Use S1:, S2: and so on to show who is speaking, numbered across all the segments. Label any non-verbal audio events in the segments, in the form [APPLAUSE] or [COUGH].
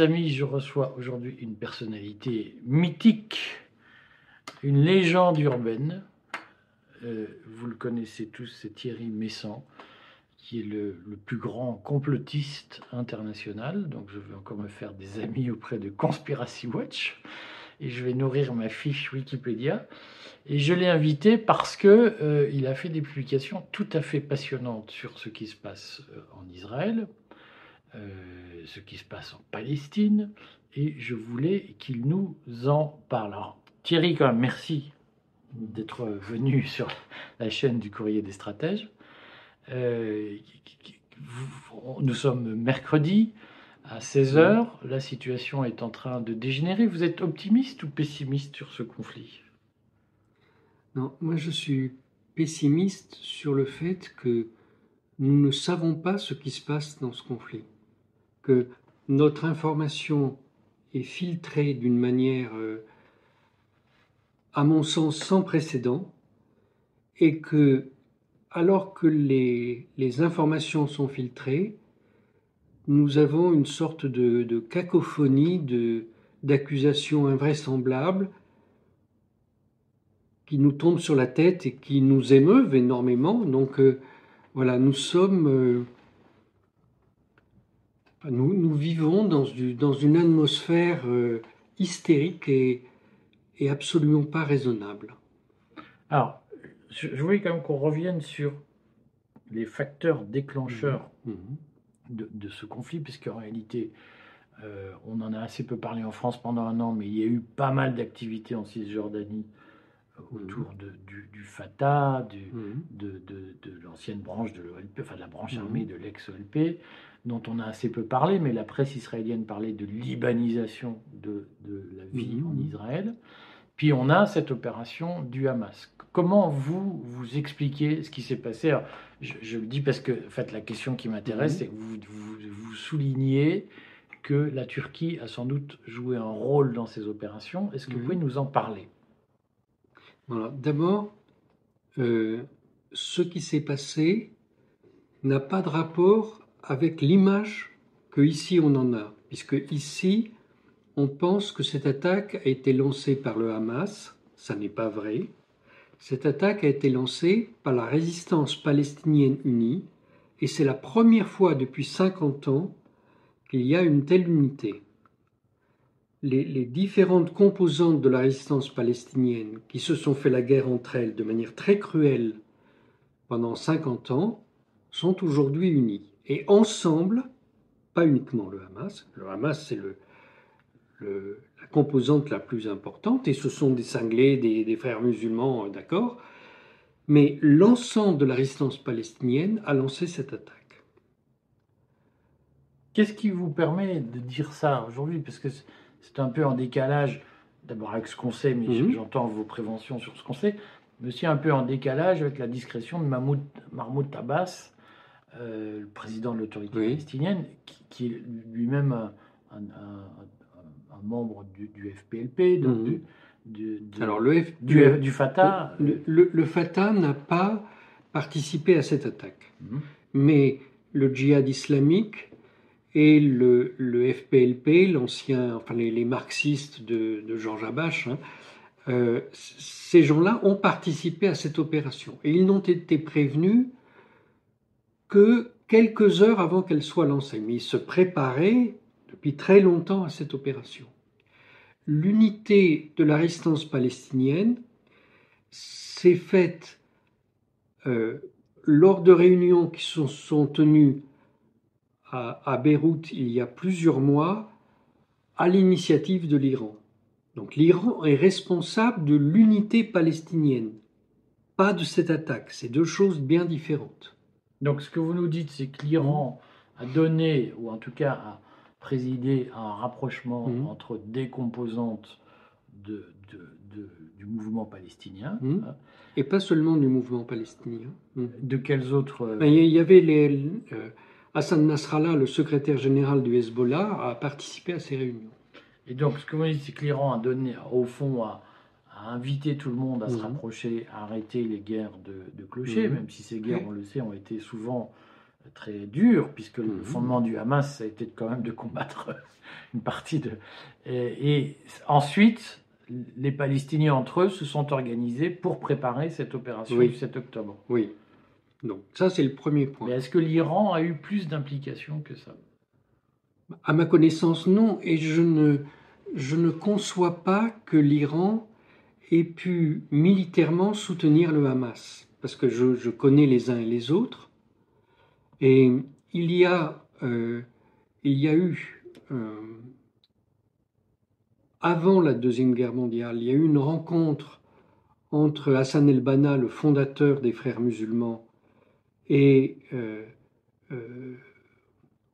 S1: Amis, je reçois aujourd'hui une personnalité mythique, une légende urbaine. Euh, vous le connaissez tous, c'est Thierry Messant, qui est le, le, plus grand complotiste international. Donc je vais encore me faire des amis auprès de Conspiracy Watch et je vais nourrir ma fiche Wikipédia. Et je l'ai invité parce que euh, il a fait des publications tout à fait passionnantes sur ce qui se passe euh, en Israël, euh, ce qui se passe en Palestine, et je voulais qu'il nous en parle. Alors, Thierry, quand même, merci d'être venu [LAUGHS] sur la chaîne du Courrier des Stratèges. Euh, nous sommes mercredi à 16h, la situation est en train de dégénérer. Vous êtes optimiste ou pessimiste sur ce conflit?
S2: Non, moi je suis pessimiste sur le fait que nous ne savons pas ce qui se passe dans ce conflit notre information est filtrée d'une manière, euh, à mon sens, sans précédent, et que, alors que les, les informations sont filtrées, nous avons une sorte de, de cacophonie d'accusations invraisemblables qui nous tombent sur la tête et qui nous émeuvent énormément. Donc euh, voilà, nous sommes... Euh, nous, nous vivons dans, du, dans une atmosphère euh, hystérique et, et, absolument pas raisonnable.
S1: Alors, je, je voulais quand même qu'on revienne sur les facteurs déclencheurs mmh. de, de, ce conflit, puisqu'en réalité, euh, on en a assez peu parlé en France pendant un an, mais il y a eu pas mal d'activités en Cisjordanie autour mmh. de, du, du, Fatah, du, mmh. de, de, l'ancienne branche de l'OLP, enfin de la branche armée de l'ex-OLP, dont on a assez peu parlé, mais la presse israélienne parlait de libanisation de, la vie en Israël. Puis on a cette opération du Hamas. Comment vous vous expliquez ce qui s'est passé? Alors, je, je, le dis parce que en fait, la question qui m'intéresse, c'est que vous, vous, vous soulignez que la Turquie a sans doute joué un rôle dans ces opérations. Est-ce que vous pouvez nous en parler?
S2: Voilà. D'abord, euh, ce qui s'est passé n'a pas de rapport avec l'image que ici on en a, puisque ici on pense que cette attaque a été lancée par le Hamas, ça n'est pas vrai. Cette attaque a été lancée par la résistance palestinienne unie, et c'est la première fois depuis 50 ans qu'il y a une telle unité les, les, différentes composantes de la résistance palestinienne qui se sont fait la guerre entre elles de manière très cruelle pendant 50 ans sont aujourd'hui unies. Et ensemble, pas uniquement le Hamas, le Hamas c'est le, le, la composante la plus importante, et ce sont des cinglés, des, des frères musulmans, euh, d'accord, mais l'ensemble de la résistance palestinienne a lancé cette attaque.
S1: Qu'est-ce qui vous permet de dire ça aujourd'hui? Parce que c'est un peu en décalage, d'abord avec ce qu'on sait, mais mmh. j'entends vos préventions sur ce qu'on sait, mais aussi un peu en décalage avec la discrétion de Mahmoud, Mahmoud Abbas, euh, le président de l'autorité oui. palestinienne, qui, qui est lui-même un, un, un, un, membre du, du FPLP, donc du, du,
S2: Alors le F,
S1: du, Fatah.
S2: Le, le, le Fatah n'a pas participé à cette attaque, mmh. mais le djihad islamique et le, le FPLP, l'ancien, enfin les, les, marxistes de, de Georges Abache, hein, euh, ces gens-là ont participé à cette opération et ils n'ont été prévenus que quelques heures avant qu'elle soit lancée, mais ils se préparaient depuis très longtemps à cette opération. L'unité de la résistance palestinienne s'est faite euh, lors de réunions qui sont, sont tenues à, à Beyrouth il y a plusieurs mois à l'initiative de l'Iran. Donc l'Iran est responsable de l'unité palestinienne, pas de cette attaque. C'est deux choses bien différentes.
S1: Donc ce que vous nous dites, c'est que l'Iran a donné, ou en tout cas a présidé à un rapprochement mmh. entre des composantes de, de, de, du mouvement palestinien.
S2: Mmh. Et pas seulement du mouvement palestinien.
S1: Mmh. De quels autres...
S2: Ben, il y avait les... Euh, Hassan Nasrallah, le secrétaire général du Hezbollah, a participé à ces réunions.
S1: Et donc, ce que vous dites, c'est que l'Iran a donné, au fond, a, a, invité tout le monde à mmh. se rapprocher, à arrêter les guerres de, de clochers, mmh. même si ces guerres, on le sait, ont été souvent très dur, puisque le
S2: Mhm.
S1: fondement du Hamas, ça a été quand même de combattre une partie de... Et, et ensuite, les Palestiniens entre eux se sont organisés pour préparer cette opération
S2: Oui.
S1: du 7 octobre.
S2: Oui. Donc ça, c'est le premier point.
S1: Mais est-ce que l'Iran a eu plus d'implications que ça?
S2: À ma connaissance, non. Et je ne, je ne conçois pas que l'Iran ait pu militairement soutenir le Hamas. Parce que je, connais les uns et les autres. Et il y a, euh, il y a eu, euh, avant la Deuxième Guerre mondiale, il y a eu une rencontre entre Hassan el-Banna, le fondateur des Frères musulmans, et euh,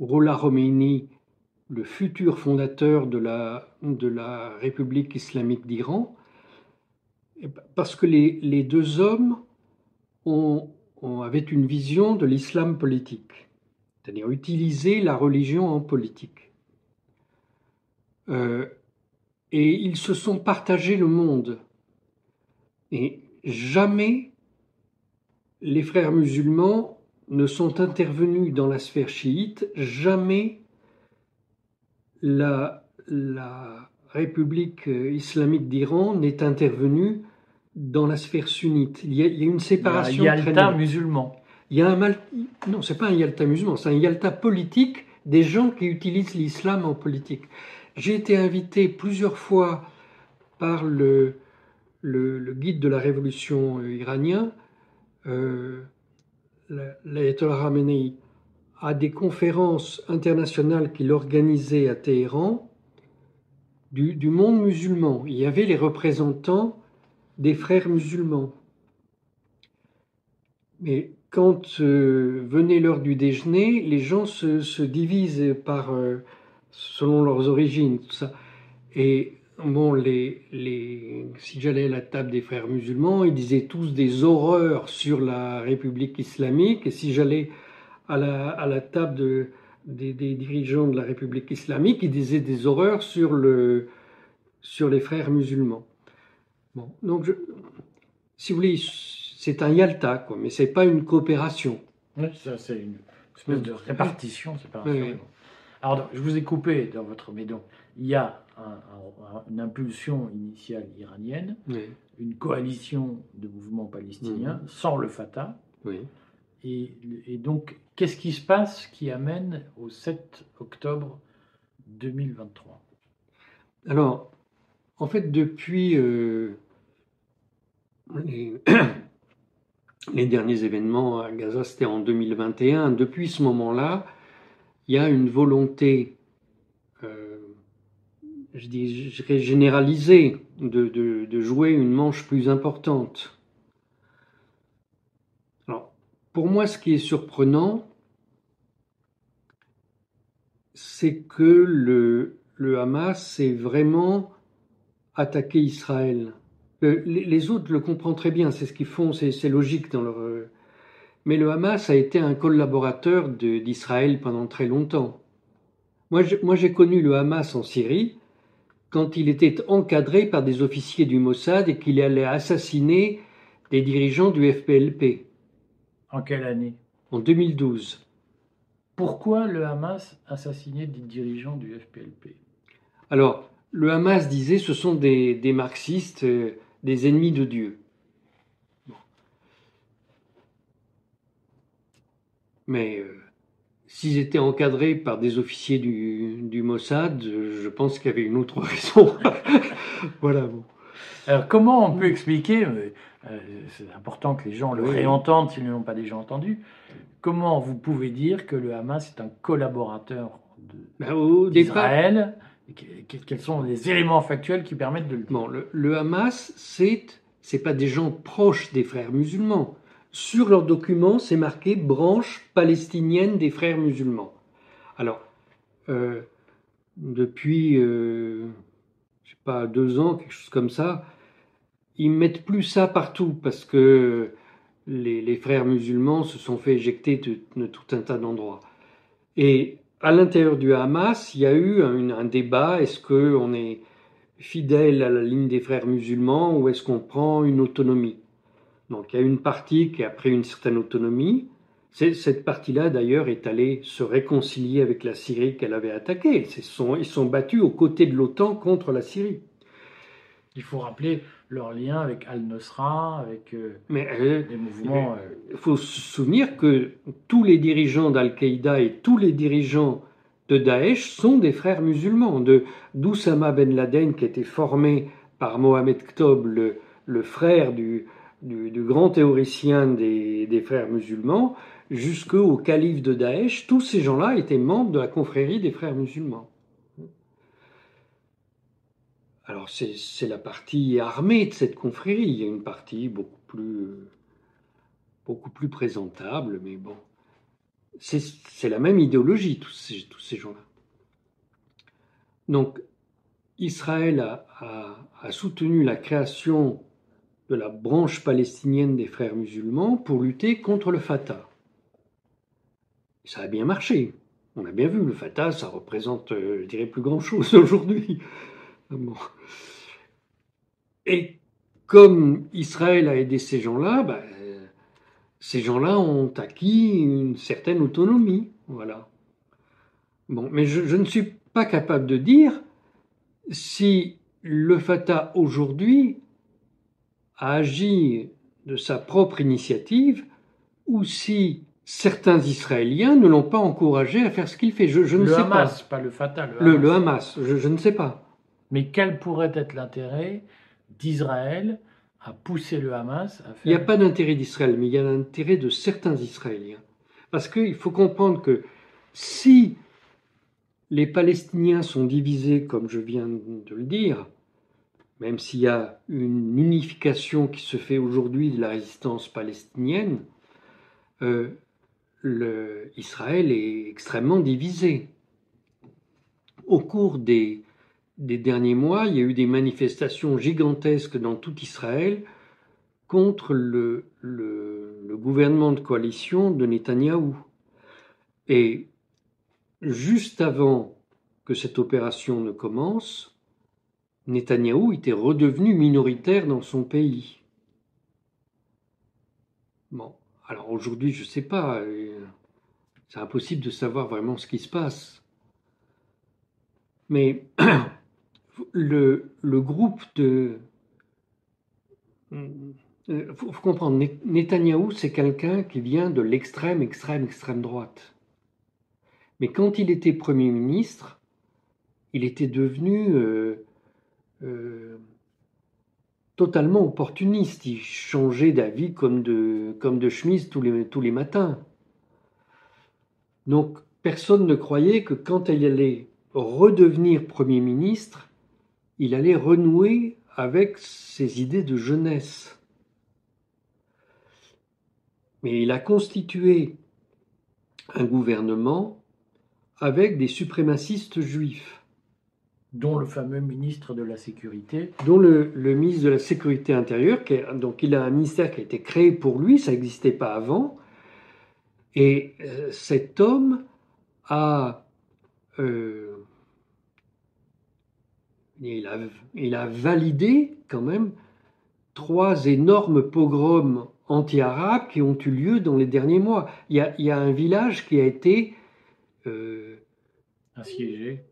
S2: Rollah Khomeini, le futur fondateur de la, de la République islamique d'Iran, parce que les, deux hommes avaient une vision de l'islam politique, c'est-à-dire utiliser la religion en politique. Euh, et ils se sont partagés le monde. Et jamais les frères musulmans ne sont intervenus dans la sphère chiite, jamais la, République islamique d'Iran n'est intervenue dans la sphère sunnite. Il y a, il y a une
S1: Il y a
S2: séparation très
S1: Yalta musulman.
S2: Il y a un mal... Non, c'est pas un Yalta musulman, c'est un Yalta politique des gens qui utilisent l'islam en politique. J'ai été invité plusieurs fois par le, le, le guide de la révolution euh, iranien, euh, la- l'ayatollah Khamenei, à des conférences internationales qu'il organisait à Téhéran du, du monde musulman. Il y avait les représentants des frères musulmans. Mais quand euh, venait l'heure du déjeuner, les gens se, se divisent par, euh, selon leurs origines, tout ça. Et bon, les, si j'allais à la table des frères musulmans, ils disaient tous des horreurs sur la République islamique. Et si j'allais à la, table de, des, dirigeants de la République islamique, ils disaient des horreurs sur les frères musulmans. Bon, donc, je, si vous voulez, c'est un Yalta, quoi, mais c'est pas une coopération.
S1: Oui, c'est une espèce de répartition. C'est pas un
S2: Oui.
S1: Alors, je vous ai coupé dans votre. Mais donc, il y a un- un- une impulsion initiale iranienne,
S2: Oui,
S1: une coalition de mouvements palestiniens sans le Fatah.
S2: oui.
S1: Et, et donc, qu'est-ce qui se passe qui amène au 7 octobre 2023
S2: Alors, en fait, depuis euh, [CLEARS THROAT] les, derniers événements à Gaza, c'était en 2021, depuis ce moment-là, il y a une volonté, euh, je dirais généralisée, de, jouer une manche plus importante. Pour moi, ce qui est surprenant, c'est que le, le Hamas ait vraiment attaqué Israël. Le- les, les autres le comprennent très bien, c'est ce qu'ils font, c'est logique dans leur. euh, Mais le Hamas a été un collaborateur d'Israël pendant très longtemps. Moi, j'ai connu le Hamas en Syrie quand il était encadré par des officiers du Mossad et qu'il allait assassiner des dirigeants du FPLP
S1: En quelle année?
S2: En 2012.
S1: Pourquoi le Hamas assassinait des dirigeants du FPLP
S2: Alors, le Hamas disait ce sont des, des marxistes, euh, des ennemis de Dieu. Mais euh, s'ils étaient encadrés par des officiers du, du Mossad, je pense qu'il y avait une autre [LAUGHS] raison. voilà, bon.
S1: Alors, comment on peut expliquer, euh, c'est important que les gens le réentendent s'ils ne l'ont pas déjà entendu, comment vous pouvez dire que le Hamas est un collaborateur
S2: Ben,
S1: d'Israël Quels sont les éléments factuels qui permettent de le
S2: Bon, le, Hamas, c'est c'est pas des gens proches des frères musulmans. Sur leurs documents, c'est marqué branche palestinienne des frères musulmans. Alors, euh, depuis, euh, je sais pas, deux ans, quelque chose comme ça, ils mettent plus ça partout parce que les, les frères musulmans se sont fait éjecter de, de tout un tas d'endroits. Et à l'intérieur du Hamas, il y a eu un, débat est-ce qu'on est fidèle à la ligne des frères musulmans ou est-ce qu'on prend une autonomie? Donc il y a une partie qui a pris une certaine autonomie, Cette partie-là, d'ailleurs, est allée se réconcilier avec la Syrie qu'elle avait attaquée. Ils sont, ils sont battus aux côtés de l'OTAN contre la Syrie.
S1: Il faut rappeler leur lien avec Al-Nusra, avec euh,
S2: Mais euh,
S1: les mouvements. euh,
S2: il faut se souvenir que tous les dirigeants d'Al-Qaïda et tous les dirigeants de Daesh sont des frères musulmans. De d'Oussama Ben Laden, qui a été formé par Mohamed Ktob, le, le frère du, du, du grand théoricien des, des frères musulmans, jusqu'au calife de Daesh, tous ces gens-là étaient membres de la confrérie des frères musulmans. Alors c'est la partie armée de cette confrérie. Il y a une partie beaucoup plus beaucoup plus présentable, mais bon, c'est la même idéologie tous ces tous ces gens-là. Donc Israël a, a, a soutenu la création de la branche palestinienne des frères musulmans pour lutter contre le Fatah. Ça a bien marché. On a bien vu, le Fatah, ça représente, euh, je dirais, plus grand-chose [LAUGHS] aujourd'hui. Bon. Et comme Israël a aidé ces gens-là, ben, ces gens-là ont acquis une certaine autonomie. Voilà. Bon, mais je, je ne suis pas capable de dire si le Fatah aujourd'hui a agi de sa propre initiative ou si certains Israéliens ne l'ont pas encouragé à faire ce qu'il fait. Je, je ne
S1: le
S2: sais
S1: Hamas, pas. le Fatah, le Hamas.
S2: le Hamas, je, je ne sais pas.
S1: Mais quel pourrait être l'intérêt d'Israël à pousser le Hamas à faire.
S2: Il n'y a pas d'intérêt d'Israël, mais il y a l'intérêt de certains Israéliens. Parce qu'il faut comprendre que si les Palestiniens sont divisés, comme je viens de le dire, même s'il y a une unification qui se fait aujourd'hui de la résistance palestinienne, euh, Israël est extrêmement divisé. Au cours des, des derniers mois, il y a eu des manifestations gigantesques dans tout Israël contre le, gouvernement de coalition de Netanyahou. Et juste avant que cette opération ne commence, Netanyahou était redevenu minoritaire dans son pays. Bon, alors aujourd'hui, je ne sais pas, euh, c'est impossible de savoir vraiment ce qui se passe. Mais [CLEARS THROAT] le, le groupe de... Il faut, faut comprendre, Netanyahou, c'est quelqu'un qui vient de l'extrême, extrême, extrême droite. Mais quand il était Premier ministre, il était devenu euh, euh, totalement opportuniste. Il changeait d'avis comme de, comme de chemise tous les, tous les matins. Donc personne ne croyait que quand il allait redevenir Premier ministre, il allait renouer avec ses idées de jeunesse. Mais il a constitué un gouvernement avec des suprémacistes juifs.
S1: Dont le fameux ministre de la Sécurité.
S2: Dont le, le ministre de la Sécurité intérieure, qui est, donc il a un ministère qui a été créé pour lui, ça n'existait pas avant. Et euh, cet homme a, euh, il a, il a validé quand même trois énormes pogroms anti-arabes qui ont eu lieu dans les derniers mois. Il y a, il y a un village qui a été euh,
S1: assiégé.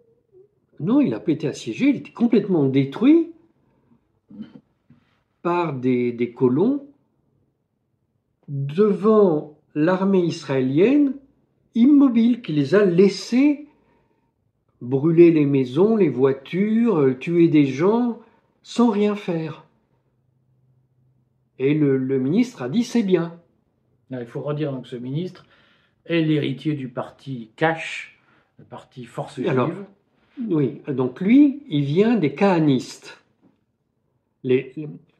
S2: Non, il n'a pas été assiégé, il était complètement détruit par des, des colons devant l'armée israélienne immobile qui les a laissés brûler les maisons, les voitures, tuer des gens sans rien faire. Et le, le ministre a dit c'est bien.
S1: Il faut redire donc ce ministre est l'héritier du parti Cash, le parti Force Juive.
S2: Alors, oui, donc lui, il vient des kahanistes. Les,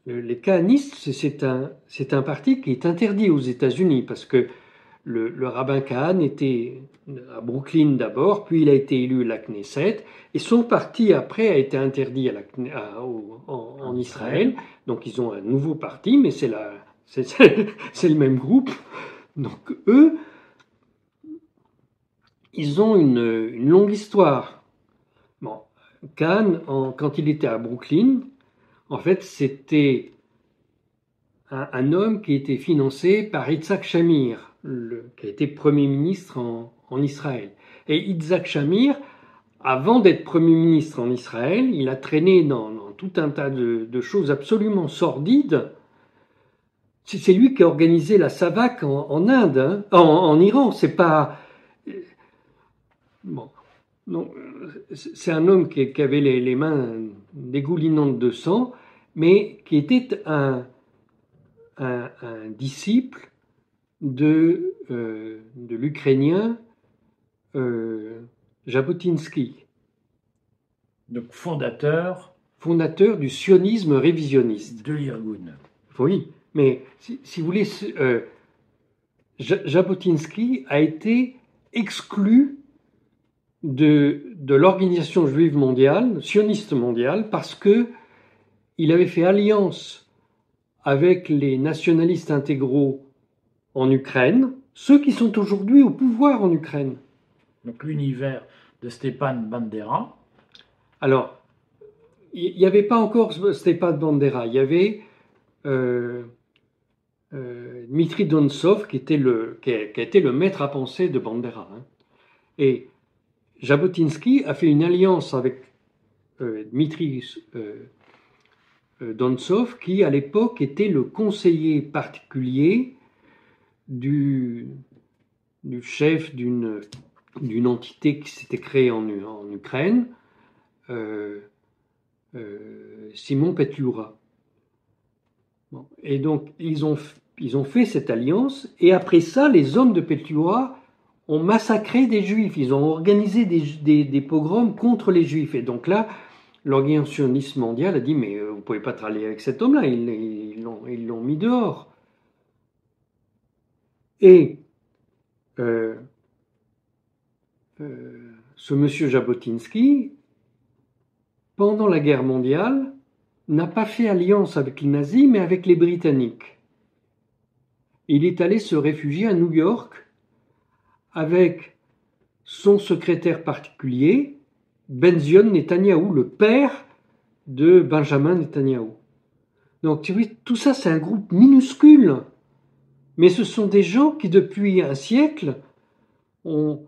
S2: les, les kahanistes, c'est un, un parti qui est interdit aux États-Unis parce que le, le, rabbin Kahan était à Brooklyn d'abord, puis il a été élu à la Knesset, et son parti après a été interdit à la, à, au, en, en, Israël. Donc ils ont un nouveau parti, mais [LAUGHS] c'est le même groupe. Donc eux, ils ont une, une longue histoire. Bon, Kahn, en, quand il était à Brooklyn, en fait, c'était un, un, homme qui était financé par Yitzhak Shamir, qui a été Premier ministre en, Israël. Et Yitzhak Shamir, avant d'être Premier ministre en Israël, il a traîné dans, tout un tas de, choses absolument sordides. C'est lui qui a organisé la SAVAK en, Inde, hein, en, en, Iran. C'est pas bon. C'est un homme qui, avait les, mains dégoulinantes de sang, mais qui était un disciple de, euh, de l'Ukrainien euh, Jabotinsky.
S1: Donc fondateur
S2: Fondateur du sionisme révisionniste.
S1: De l'Irgun.
S2: Oui, mais si, si vous voulez, euh, Jabotinsky a été exclu de, de l'organisation juive mondiale, sioniste mondiale, parce que il avait fait alliance avec les nationalistes intégraux en Ukraine, ceux qui sont aujourd'hui au pouvoir en Ukraine.
S1: Donc l'univers de Stepan Bandera.
S2: Alors, il n'y avait pas encore Stepan Bandera, il y avait euh, euh, Dmitri Donsov qui, était le, qui, a, qui a été le maître à penser de Bandera. Hein. Et Jabotinsky a fait une alliance avec euh, Dmitri euh, Donsov, qui à l'époque était le conseiller particulier du, chef d'une d'une entité qui s'était créée en, en Ukraine, euh, euh, Simon Petliura. Bon. Et donc, ils ont, ils ont fait cette alliance, et après ça, les hommes de Petliura ont massacré des juifs, ils ont organisé des, des, pogroms contre les juifs. Et donc là, l'organisation mondiale a dit, mais vous ne pouvez pas travailler avec cet homme-là, ils l'ont ils l'ont mis dehors. Et euh, euh, ce monsieur Jabotinsky, pendant la guerre mondiale, n'a pas fait alliance avec les nazis, mais avec les Britanniques. Il est allé se réfugier à New York avec son secrétaire particulier, Benzion Netanyahu, le père de Benjamin Netanyahu. Donc, tu tout ça, c'est un groupe minuscule. Mais ce sont des gens qui, depuis un siècle, ont,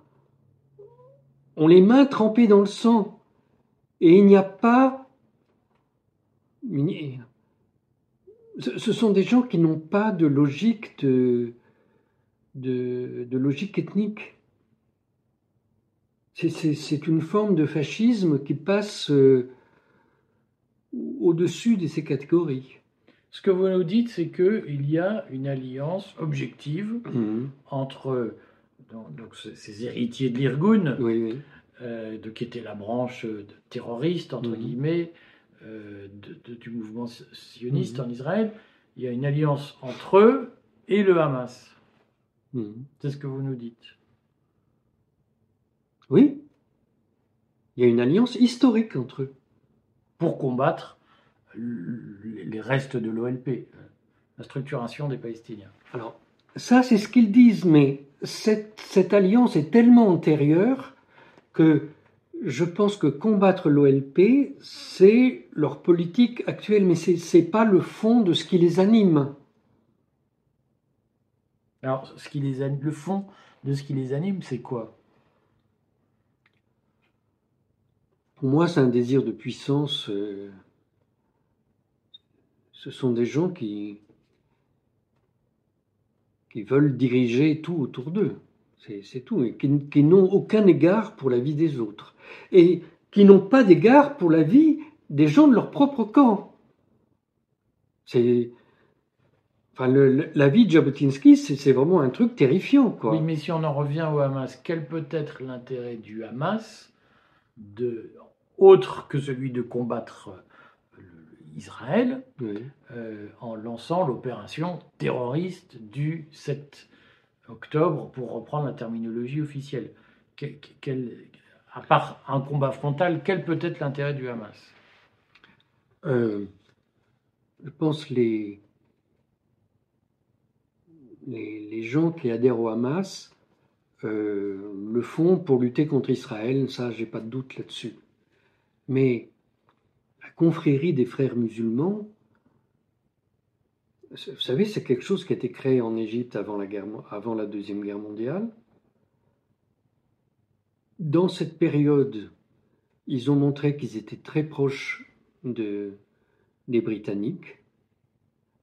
S2: les mains trempées dans le sang. Et il n'y a pas... Ce sont des gens qui n'ont pas de logique de, de, de logique ethnique. C'est une forme de fascisme qui passe euh, au-dessus de ces catégories.
S1: Ce que vous nous dites, c'est qu'il y a une alliance objective
S2: mmh.
S1: entre donc, donc, ces héritiers de l'Irgun,
S2: Oui, oui.
S1: euh, de, qui était la branche de terroriste, entre
S2: Mhm.
S1: guillemets, euh, de- de- du mouvement sioniste
S2: Mhm.
S1: en Israël. Il y a une alliance entre eux et le Hamas. C'est ce que vous nous dites.
S2: Oui. Il y a une alliance historique entre eux.
S1: Pour combattre les restes de l'OLP, la structuration des Palestiniens.
S2: Alors, ça, c'est ce qu'ils disent, mais cette, cette alliance est tellement antérieure que je pense que combattre l'OLP, c'est leur politique actuelle, mais c'est c'est pas le fond de ce qui les anime.
S1: Alors, ce qui les anime, le fond de ce qui les anime, c'est quoi?
S2: Pour moi, c'est un désir de puissance. euh, ce sont des gens qui, qui veulent diriger tout autour d'eux. C'est tout. Et qui, n'ont aucun égard pour la vie des autres. Et qui n'ont pas d'égard pour la vie des gens de leur propre camp. C'est. Enfin, la vie de Jabotinsky, c'est vraiment un truc terrifiant, quoi.
S1: Oui, mais si on en revient au Hamas, quel peut être l'intérêt du Hamas, autre que celui de combattre Israël,
S2: Oui.
S1: euh, en lançant l'opération terroriste du 7 octobre, pour reprendre la terminologie officielle Quel- quel- À part un combat frontal, quel peut être l'intérêt du Hamas?
S2: Euh, je pense les, les, les gens qui adhèrent au Hamas euh, le font pour lutter contre Israël, ça j'ai pas de doute là-dessus. Mais confrérie des frères musulmans, Vous savez, c'est quelque chose qui a été créé en Égypte avant la, guerre, avant la Deuxième Guerre mondiale. Dans cette période, ils ont montré qu'ils étaient très proches de, des Britanniques.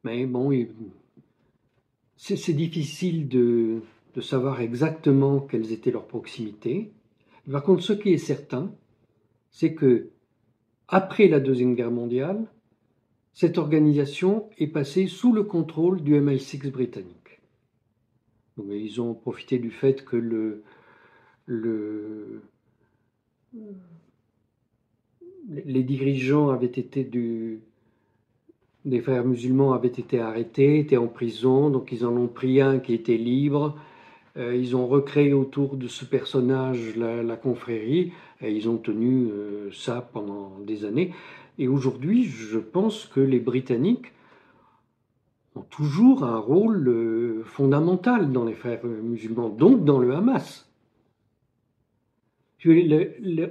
S2: Mais bon, c'est difficile de, de savoir exactement quelles étaient leurs proximités. Par contre, ce qui est certain, c'est que après la Deuxième Guerre mondiale, cette organisation est passée sous le contrôle du MI6 britannique. Ils ont profité du fait que le, le, les dirigeants avaient été des frères musulmans avaient été arrêtés, étaient en prison, donc ils en ont pris un qui était libre. Euh, ils ont recréé autour de ce personnage la, confrérie, et ils ont tenu euh, ça pendant des années. Et aujourd'hui, je pense que les Britanniques ont toujours un rôle euh, fondamental dans les frères musulmans, donc dans le Hamas.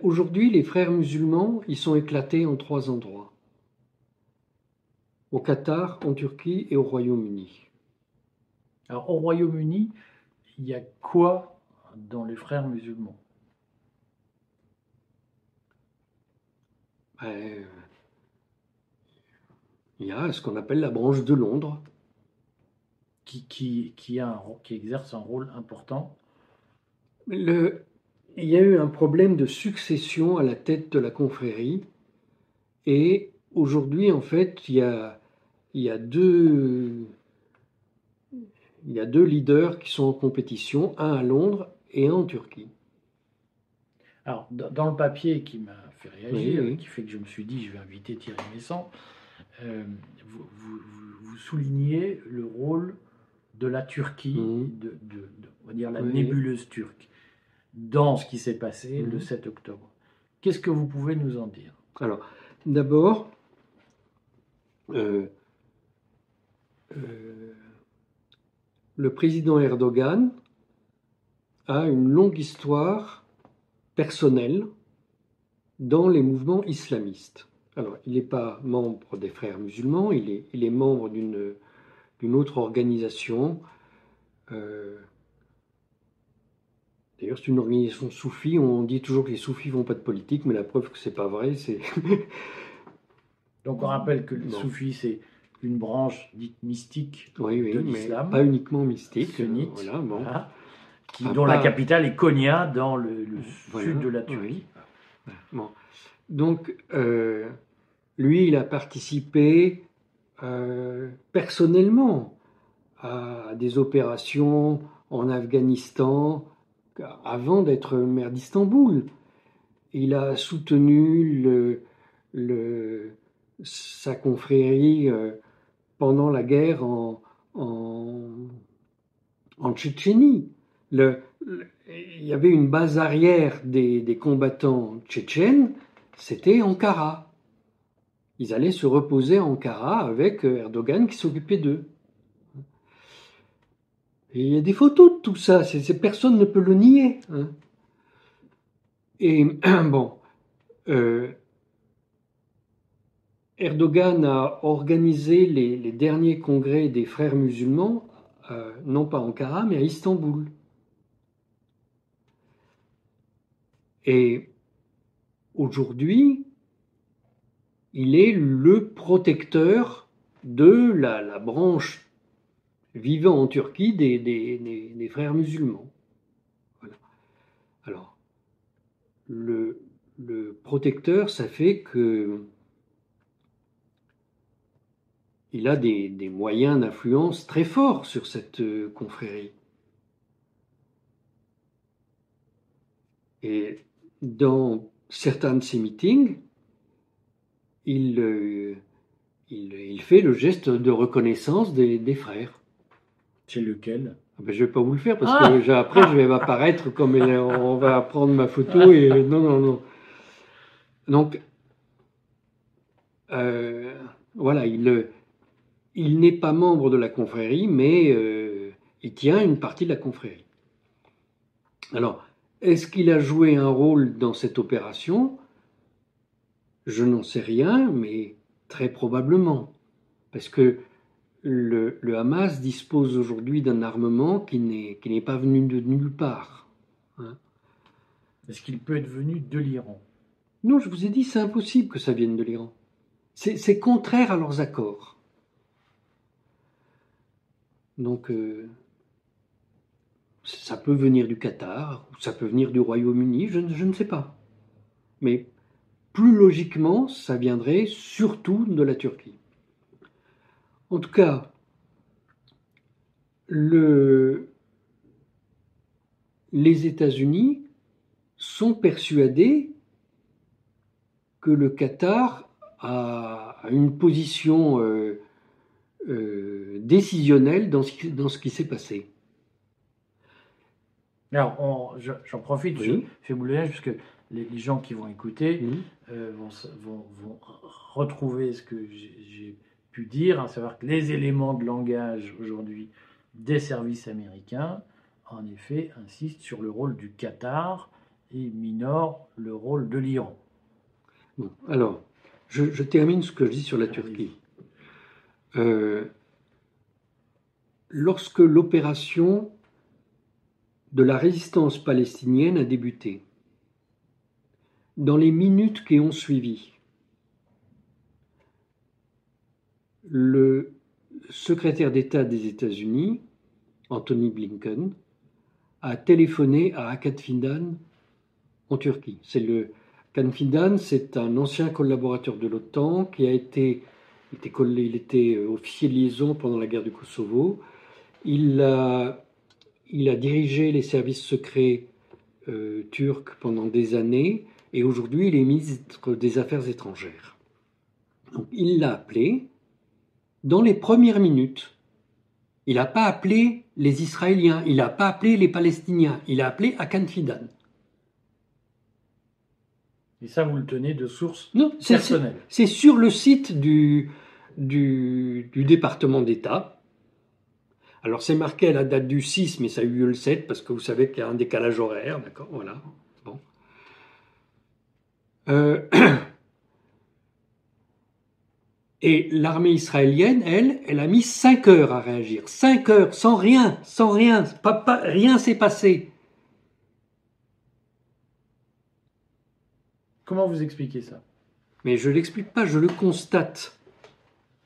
S2: Aujourd'hui, les frères musulmans, ils sont éclatés en trois endroits. Au Qatar, en Turquie et au Royaume-Uni.
S1: Alors au Royaume-Uni, il y a quoi dans les frères musulmans?
S2: Ben, Il y a ce qu'on appelle la branche de Londres.
S1: Qui, qui, qui, a qui exerce un rôle important
S2: Le, Il y a eu un problème de succession à la tête de la confrérie. Et aujourd'hui, en fait, il y a, il y a deux il y a deux leaders qui sont en compétition, un à Londres et un en Turquie.
S1: Alors, dans le papier qui m'a fait réagir, qui fait que je me suis dit, je vais inviter Thierry Messant, euh, vous, vous, soulignez le rôle de la Turquie, mhm. de, on va dire la nébuleuse turque, dans ce qui s'est passé le 7 mhm. octobre. Qu'est-ce que vous pouvez nous en dire?
S2: Alors, d'abord, euh, euh, le président Erdogan a une longue histoire personnelle dans les mouvements islamistes. Alors, il n'est pas membre des frères musulmans, il est, il est membre d'une, autre organisation. Euh, d'ailleurs, c'est une organisation soufie. On dit toujours que les soufis font pas de politique, mais la preuve que c'est pas vrai, c'est.
S1: Donc, on rappelle que le soufi, c'est une branche dite mystique
S2: de l'islam. Pas uniquement mystique.
S1: Sunnite, qui, dont la capitale est Konya, dans le, sud de la Turquie.
S2: Bon. Donc, euh, lui, il a participé euh, personnellement à des opérations en Afghanistan avant d'être maire d'Istanbul. Il a soutenu le, le, sa confrérie euh, pendant la guerre en, en, Tchétchénie. Le, il y avait une base arrière des, des combattants tchétchènes, c'était Ankara. Ils allaient se reposer à Ankara avec Erdogan qui s'occupait d'eux. Il y a des photos de tout ça, c'est, personne ne peut le nier. Hein. Et [CLEARS THROAT] bon, euh, Erdogan a organisé les, derniers congrès des frères musulmans, euh, non pas à Ankara, mais à Istanbul. Et aujourd'hui, il est le protecteur de la, branche vivant en Turquie des, frères musulmans. Alors, le, le protecteur, ça fait que il a des, moyens d'influence très forts sur cette euh, confrérie. Et dans certains de ses meetings, il, euh, il, fait le geste de reconnaissance des, frères.
S1: C'est lequel?
S2: Ah ben, Je ne vais pas vous le faire parce que ah après je vais m'apparaître comme on va prendre ma photo et non, non, non. Donc, euh, voilà, il, il n'est pas membre de la confrérie, mais euh, il tient une partie de la confrérie. Alors, est-ce qu'il a joué un rôle dans cette opération? Je n'en sais rien, mais très probablement. Parce que le, le Hamas dispose aujourd'hui d'un armement qui n'est pas venu de nulle part. hein.
S1: Est-ce qu'il peut être venu de l'Iran?
S2: Non, je vous ai dit, c'est impossible que ça vienne de l'Iran. C'est contraire à leurs accords. Donc, euh, ça peut venir du Qatar, ça peut venir du Royaume-Uni, je, ne- sais pas. Mais plus logiquement, ça viendrait surtout de la Turquie. En tout cas, le, les États-Unis sont persuadés que le Qatar a a une position euh, euh, décisionnelle dans ce qui, dans ce qui s'est passé.
S1: Alors, j'en profite,
S2: Oui.
S1: je fais boulonnage, parce que les, les gens qui vont écouter euh, vont, se- vont- vont retrouver ce que j'ai j'ai pu dire, à savoir que les éléments de langage aujourd'hui des services américains, en effet, insistent sur le rôle du Qatar et minorent le rôle de l'Iran.
S2: Bon, alors, je, je termine ce que je dis sur la Turquie. Euh, lorsque l'opération de la résistance palestinienne a débuté, dans les minutes qui ont suivi, le secrétaire d'État des États-Unis, Anthony Blinken, a téléphoné à Hakan Fidan en Turquie. C'est le c'est un ancien collaborateur de l'OTAN qui a été, il était, coll- il était euh, officier de liaison pendant la guerre du Kosovo. Il a, il a dirigé les services secrets euh, turcs pendant des années et aujourd'hui il est ministre des Affaires étrangères. Donc, il l'a appelé dans les premières minutes. Il n'a pas appelé les Israéliens, il n'a pas appelé les Palestiniens, il a appelé Hakan Fidan.
S1: Et ça, vous le tenez de source
S2: Non,
S1: personnelle.
S2: c'est sur le site du, du, du département d'État. Alors c'est marqué à la date du 6, mais ça a eu lieu le 7 parce que vous savez qu'il y a un décalage horaire, d'accord Voilà. Bon. Euh, [CLEARS THROAT] Et l'armée israélienne, elle, elle a mis 5 heures à réagir. 5 heures, sans rien, sans rien, pas, pas- rien s'est passé.
S1: Comment vous expliquez ça?
S2: Mais je ne l'explique pas, je le constate.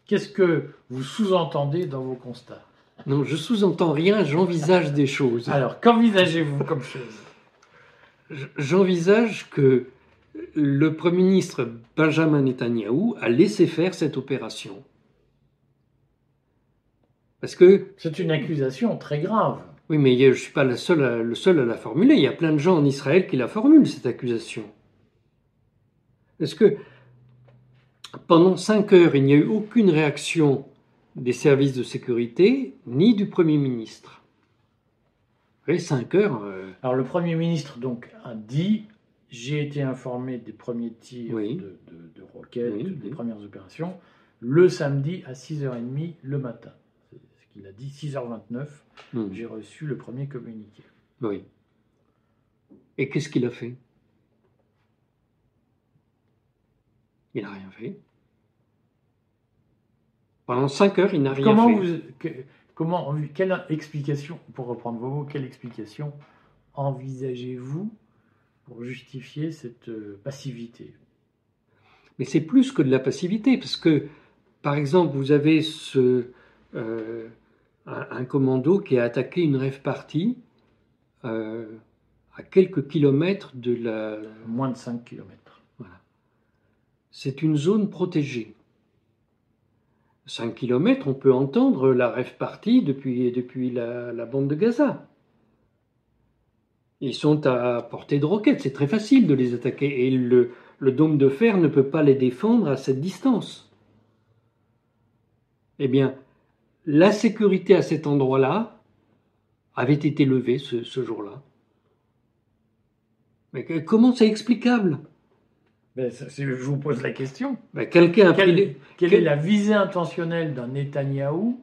S1: Qu'est-ce que vous sous-entendez dans vos constats
S2: Non, je sous-entends rien, j'envisage des choses.
S1: Alors, qu'envisagez-vous comme chose
S2: J'envisage que le Premier ministre Benjamin Netanyahou a laissé faire cette opération. Parce que,
S1: C'est une accusation très grave.
S2: oui, mais je ne suis pas la seule à- le seul à la formuler. Il y a plein de gens en Israël qui la formulent, cette accusation. Est-ce que pendant cinq heures, il n'y a eu aucune réaction des services de sécurité ni du Premier ministre Oui, cinq heures. euh,
S1: Alors, le Premier ministre donc, a dit J'ai été informé des premiers tirs
S2: Oui.
S1: de, de- de roquettes,
S2: Oui,
S1: des
S2: oui.
S1: premières opérations, le samedi à 6h30 le matin. C'est ce qu'il a dit, 6h29.
S2: hmm,
S1: J'ai reçu le premier communiqué.
S2: oui. Et qu'est-ce qu'il a fait? Il n'a rien fait. Pendant cinq heures, il n'a rien
S1: Comment
S2: fait.
S1: vous, que- comment, quelle explication, pour reprendre vos mots, quelle explication envisagez-vous pour justifier cette euh, passivité?
S2: Mais c'est plus que de la passivité, parce que, par exemple, vous avez ce, euh, un, un commando qui a attaqué une rêve partie euh, à quelques kilomètres de la.
S1: Moins de 5 km.
S2: C'est une zone protégée. 5 kilomètres, on peut entendre la rêve partie depuis, depuis la, bande de Gaza. Ils sont à portée de roquettes, c'est très facile de les attaquer. Et le, dôme de fer ne peut pas les défendre à cette distance. Eh bien, la sécurité à cet endroit-là avait été levée ce, jour-là. Mais comment c'est explicable?
S1: Ben, je vous pose la question.
S2: Ben, Quelqu'un a pris
S1: Quelle,
S2: quel-
S1: est la visée intentionnelle d'un Netanyahou?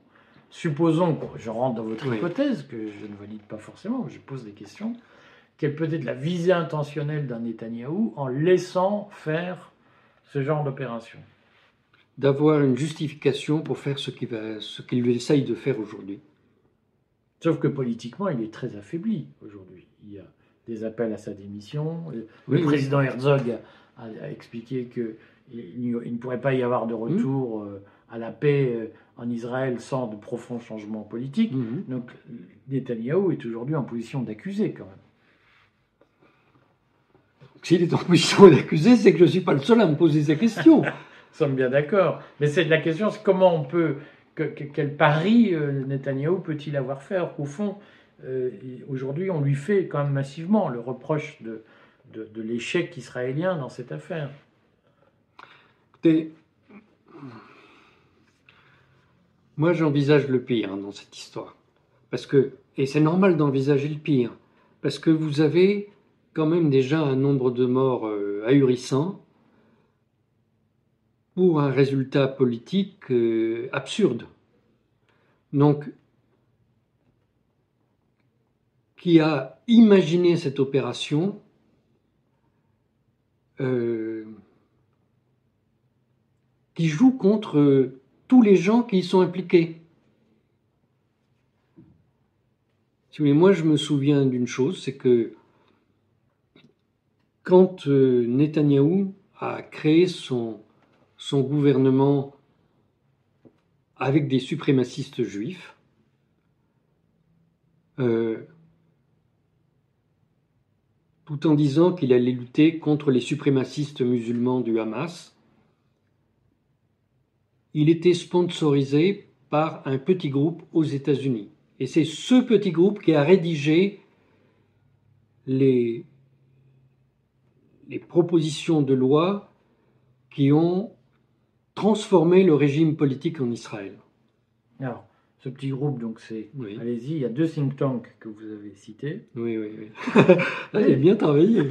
S1: Supposons, que je rentre dans votre
S2: Oui.
S1: hypothèse, que je ne valide pas forcément, je pose des questions. Quelle peut être la visée intentionnelle d'un Netanyahou en laissant faire ce genre d'opération?
S2: D'avoir une justification pour faire ce qu'il qu'il essaye de faire aujourd'hui.
S1: Sauf que politiquement, il est très affaibli aujourd'hui. Il y a des appels à sa démission. Le
S2: oui.
S1: président Herzog a, a expliqué qu'il il ne pourrait pas y avoir de retour euh, à la paix euh, en Israël sans de profonds changements politiques.
S2: Mhm.
S1: Donc Netanyahou est aujourd'hui en position d'accusé quand même.
S2: S'il est en position d'accuser, c'est que je ne suis pas le seul à me poser ces questions. [LAUGHS]
S1: Nous sommes bien d'accord. Mais c'est la question, c'est comment on peut, que- que- quel pari euh, Netanyahou peut-il avoir fait? Qu'au fond, euh, aujourd'hui, on lui fait quand même massivement le reproche de, de, l'échec israélien dans cette affaire.
S2: Écoutez, moi j'envisage le pire hein, dans cette histoire. Parce que, et c'est normal d'envisager le pire, parce que vous avez quand même déjà un nombre de morts euh, ahurissant pour un résultat politique euh, absurde. Donc, qui a imaginé cette opération euh, qui joue contre euh, tous les gens qui y sont impliqués. Si vous voulez, moi, je me souviens d'une chose, c'est que quand euh, Netanyahou a créé son, gouvernement avec des suprémacistes juifs, tout en disant qu'il allait lutter contre les suprémacistes musulmans du Hamas, il était sponsorisé par un petit groupe aux États-Unis. Et c'est ce petit groupe qui a rédigé les, propositions de loi qui ont transformé le régime politique en Israël.
S1: Ce petit groupe, donc c'est.
S2: Oui,
S1: Allez-y, il y a deux think tanks que vous avez cités.
S2: oui, oui. oui. [LAUGHS] Là, il a bien travaillé.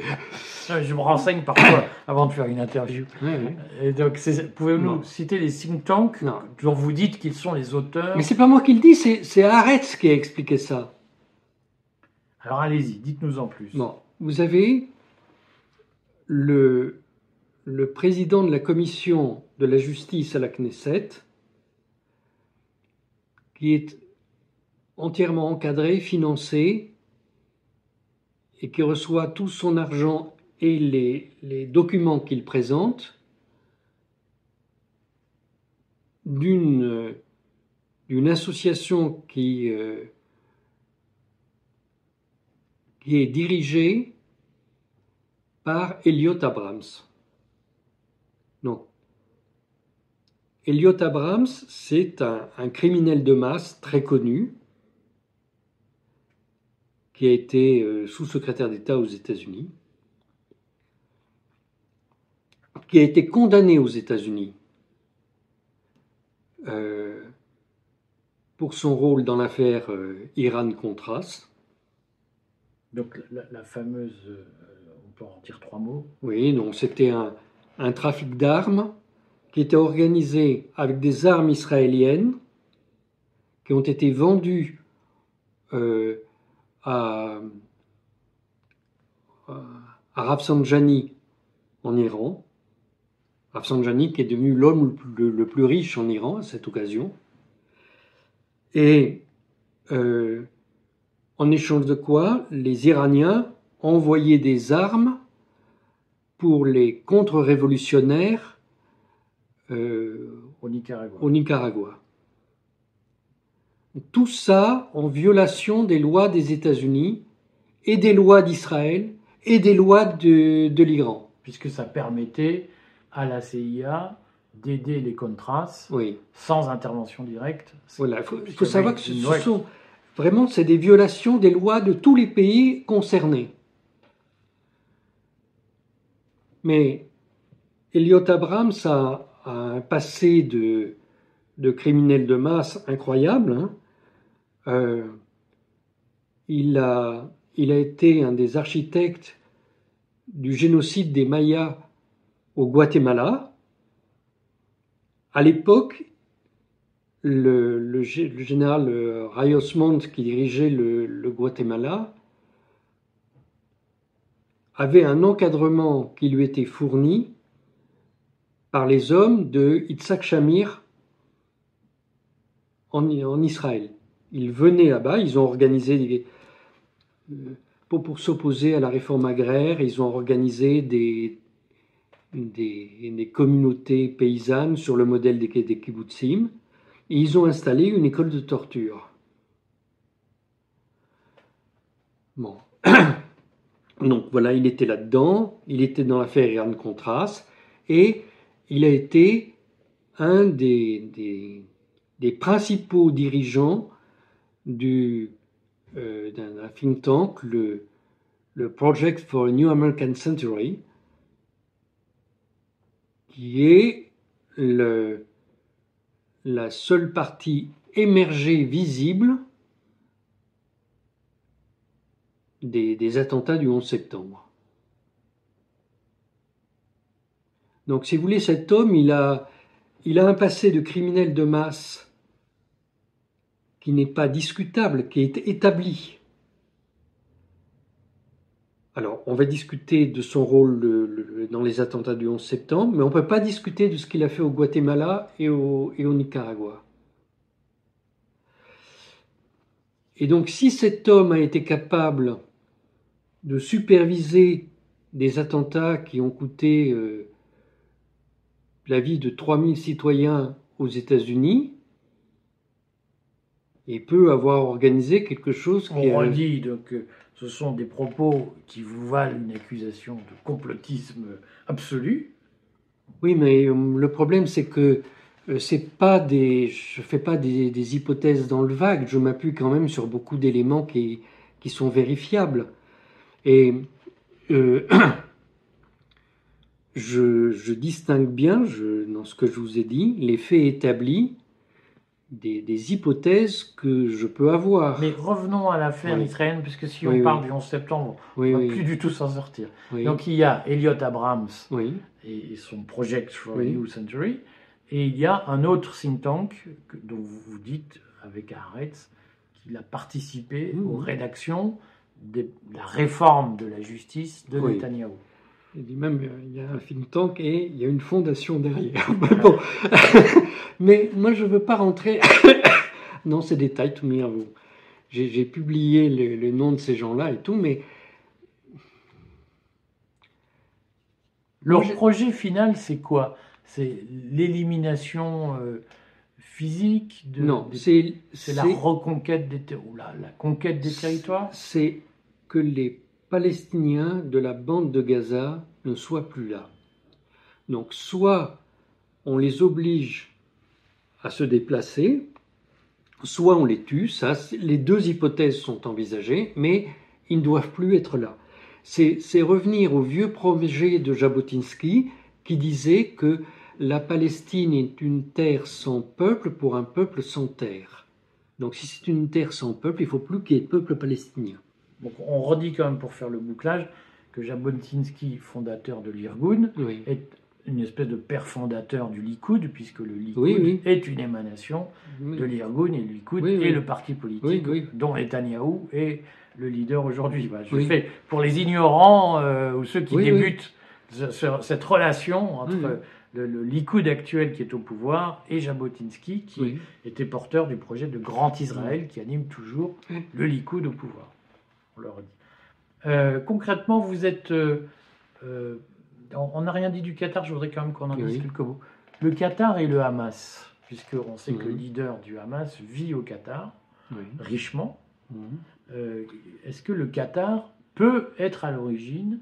S1: Ah, Je me renseigne parfois [COUGHS] avant de faire une interview.
S2: Oui, oui.
S1: Et donc, pouvez-vous nous citer les think tanks
S2: Non.
S1: dont vous dites qu'ils sont les auteurs
S2: Mais c'est pas moi qui le dis, c'est Haaretz qui a expliqué ça.
S1: Alors, allez-y, dites-nous en plus.
S2: Bon, vous avez le, le président de la commission de la justice à la Knesset, qui est entièrement encadré, financé, et qui reçoit tout son argent et les, documents qu'il présente d'une d'une association qui, euh, qui est dirigée par Elliot Abrams. Donc, Elliot Abrams, c'est un, un criminel de masse très connu qui a été euh, sous-secrétaire d'État aux États-Unis, qui a été condamné aux États-Unis euh, pour son rôle dans l'affaire euh, Iran-Contras.
S1: Donc, la, la fameuse. euh, on peut en dire trois mots?
S2: Oui, donc c'était un, un trafic d'armes qui était organisé avec des armes israéliennes qui ont été vendues euh, à, à Rafsanjani en Iran. Rafsanjani qui est devenu l'homme le plus, riche en Iran à cette occasion. Et euh, en échange de quoi, les Iraniens envoyaient des armes pour les contre-révolutionnaires
S1: Au Nicaragua.
S2: au Nicaragua. Tout ça en violation des lois des États-Unis et des lois d'Israël et des lois de, de l'Iran.
S1: Puisque ça permettait à la CIA d'aider les Contras
S2: Oui,
S1: sans intervention directe.
S2: voilà. Il faut, savoir que ce, sont vraiment c'est des violations des lois de tous les pays concernés. Mais Elliot Abrams a, un passé de, criminel de masse incroyable. hein. Euh, il, a, été un des architectes du génocide des Mayas au Guatemala. À l'époque, le, le gé- le général euh, Rayos Montt, qui dirigeait le Guatemala, avait un encadrement qui lui était fourni par les hommes de Yitzhak Shamir en, Israël. Ils venaient là-bas, ils ont organisé euh, pour, s'opposer à la réforme agraire, ils ont organisé des, communautés paysannes sur le modèle des, des ils ont installé une école de torture. Bon. [COUGHS] Donc voilà, il était là-dedans, il était dans l'affaire Iran Contras, et il a été un des, principaux dirigeants du, euh, d'un think tank, le, Project for a New American Century, qui est la seule partie émergée visible des, attentats du 11 septembre. Donc, si vous voulez, cet homme, il a, il a un passé de criminel de masse qui n'est pas discutable, qui est établi. Alors, on va discuter de son rôle dans les attentats du 11 septembre, mais on ne peut pas discuter de ce qu'il a fait au Guatemala et au, et au Nicaragua. Et donc, si cet homme a été capable de superviser des attentats qui ont coûté euh, la vie de 3000 citoyens aux États-Unis, et peut avoir organisé quelque chose
S1: qui. On redit donc ce sont des propos qui vous valent une accusation de complotisme absolu.
S2: Oui, mais euh, le problème c'est que euh, c'est pas des, je fais pas des, des, hypothèses dans le vague. Je m'appuie quand même sur beaucoup d'éléments qui, qui sont vérifiables. Et euh, [CLEARS THROAT] je, je, distingue bien, je, dans ce que je vous ai dit, les faits établis des, hypothèses que je peux avoir.
S1: Mais revenons à l'affaire israélienne, puisque si on parle du 11 septembre, on ne va plus du tout s'en sortir. Donc il y a Elliot Abrams et son Project for a New Century, et il y a un autre think tank dont vous dites, avec Haaretz, qu'il a participé aux rédactions de la réforme de la justice de Netanyahou.
S2: Il dit même il y a un think tank et il y a une fondation derrière. [LAUGHS] bon. [LAUGHS] Mais moi, je ne veux pas rentrer [COUGHS] dans ces détails. Tout j'ai publié le, le, nom de ces gens-là et tout, mais
S1: leur projet final, c'est quoi? C'est l'élimination euh, physique
S2: de, Non,
S1: c'est la reconquête des ou la, la conquête des territoires?
S2: C'est que les Palestiniens de la bande de Gaza ne soient plus là. Donc soit on les oblige à se déplacer, soit on les tue, ça, les deux hypothèses sont envisagées, mais ils ne doivent plus être là. C'est revenir au vieux projet de Jabotinsky qui disait que la Palestine est une terre sans peuple pour un peuple sans terre. Donc si c'est une terre sans peuple, il faut plus qu'il y ait peuple palestinien.
S1: Donc on redit quand même pour faire le bouclage que Jabotinsky, fondateur de l'Irgun, est une espèce de père fondateur du Likoud, puisque le Likoud est une émanation de l'Irgun et le Likoud est le parti politique dont Netanyahou est le leader aujourd'hui. je fais pour les ignorants euh, ou ceux qui débutent cette relation entre le, Likoud actuel qui est au pouvoir et Jabotinsky qui était porteur du projet de Grand Israël qui anime toujours le Likoud au pouvoir on. Euh, concrètement, vous êtes. Euh, euh, on n'a rien dit du Qatar, je voudrais quand même qu'on en dise quelques mots. Le Qatar et le Hamas, puisqu'on sait que le mhm. leader du Hamas vit au Qatar, richement. Mhm. Est-ce que le Qatar peut être à l'origine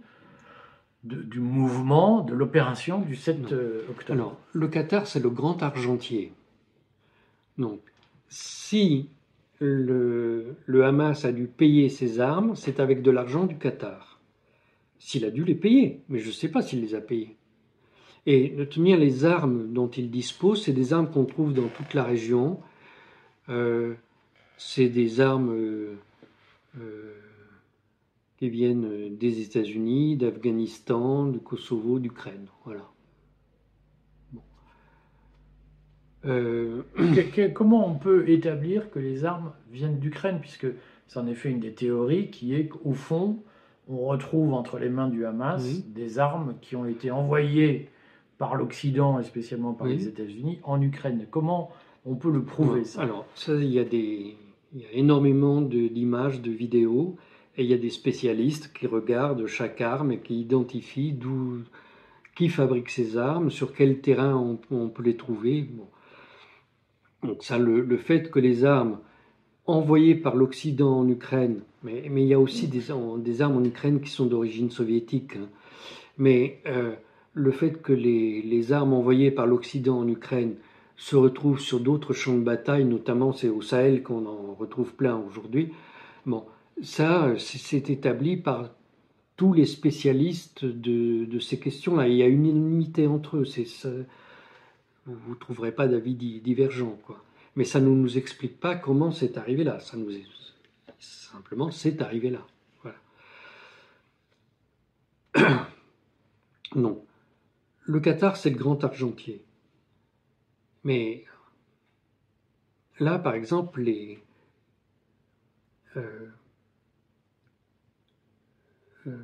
S1: du mouvement, de l'opération du 7 octobre?
S2: Alors, le Qatar, c'est le grand argentier. Donc, si le, Hamas a dû payer ses armes, c'est avec de l'argent du Qatar. S'il a dû les payer, mais je ne sais pas s'il les a payés. Et de tenir les armes dont il dispose, c'est des armes qu'on trouve dans toute la région. Euh, c'est des armes euh, euh, qui viennent des États-Unis, d'Afghanistan, du Kosovo, d'Ukraine. Voilà.
S1: Euh, comment on peut établir que les armes viennent d'Ukraine Puisque c'est en effet une des théories qui est qu'au fond, on retrouve entre les mains du Hamas des armes qui ont été envoyées par l'Occident et spécialement par les États-Unis en Ukraine. Comment on peut le prouver ça
S2: Alors, ça, il y a, des, il y a énormément d'images, de, vidéos, et il y a des spécialistes qui regardent chaque arme et qui identifient d'où, qui fabrique ces armes, sur quel terrain on, peut les trouver. Donc ça, le, fait que les armes envoyées par l'Occident en Ukraine, mais, il y a aussi des, armes en Ukraine qui sont d'origine soviétique, hein. mais euh, le fait que les, armes envoyées par l'Occident en Ukraine se retrouvent sur d'autres champs de bataille, notamment c'est au Sahel qu'on en retrouve plein aujourd'hui. Bon, ça, c'est établi par tous les spécialistes de, ces questions-là. Il y a une unanimité entre eux. Vous ne trouverez pas d'avis divergents, quoi. Mais ça ne nous explique pas comment c'est arrivé là. Ça nous est, simplement, c'est arrivé là. [COUGHS] Non. Le Qatar, c'est le grand argentier. Mais là, par exemple, euh, euh,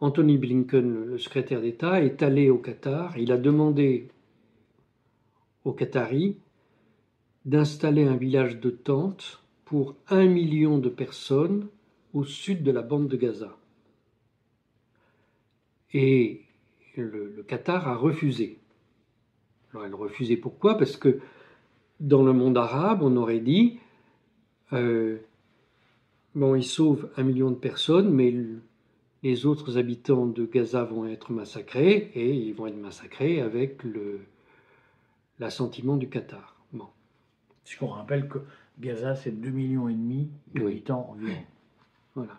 S2: Anthony Blinken, le secrétaire d'État, est allé au Qatar. Il a demandé aux Qataris d'installer un village de tentes pour un million de personnes au sud de la bande de Gaza. Et le, Qatar a refusé. Alors, elle a refusé pourquoi? Parce que dans le monde arabe, on aurait dit euh, bon, ils sauvent un million de personnes, mais les autres habitants de Gaza vont être massacrés et ils vont être massacrés avec l'assentiment du Qatar. Bon.
S1: qu'on rappelle que Gaza, c'est 2 millions et demi d'habitants environ.
S2: Voilà.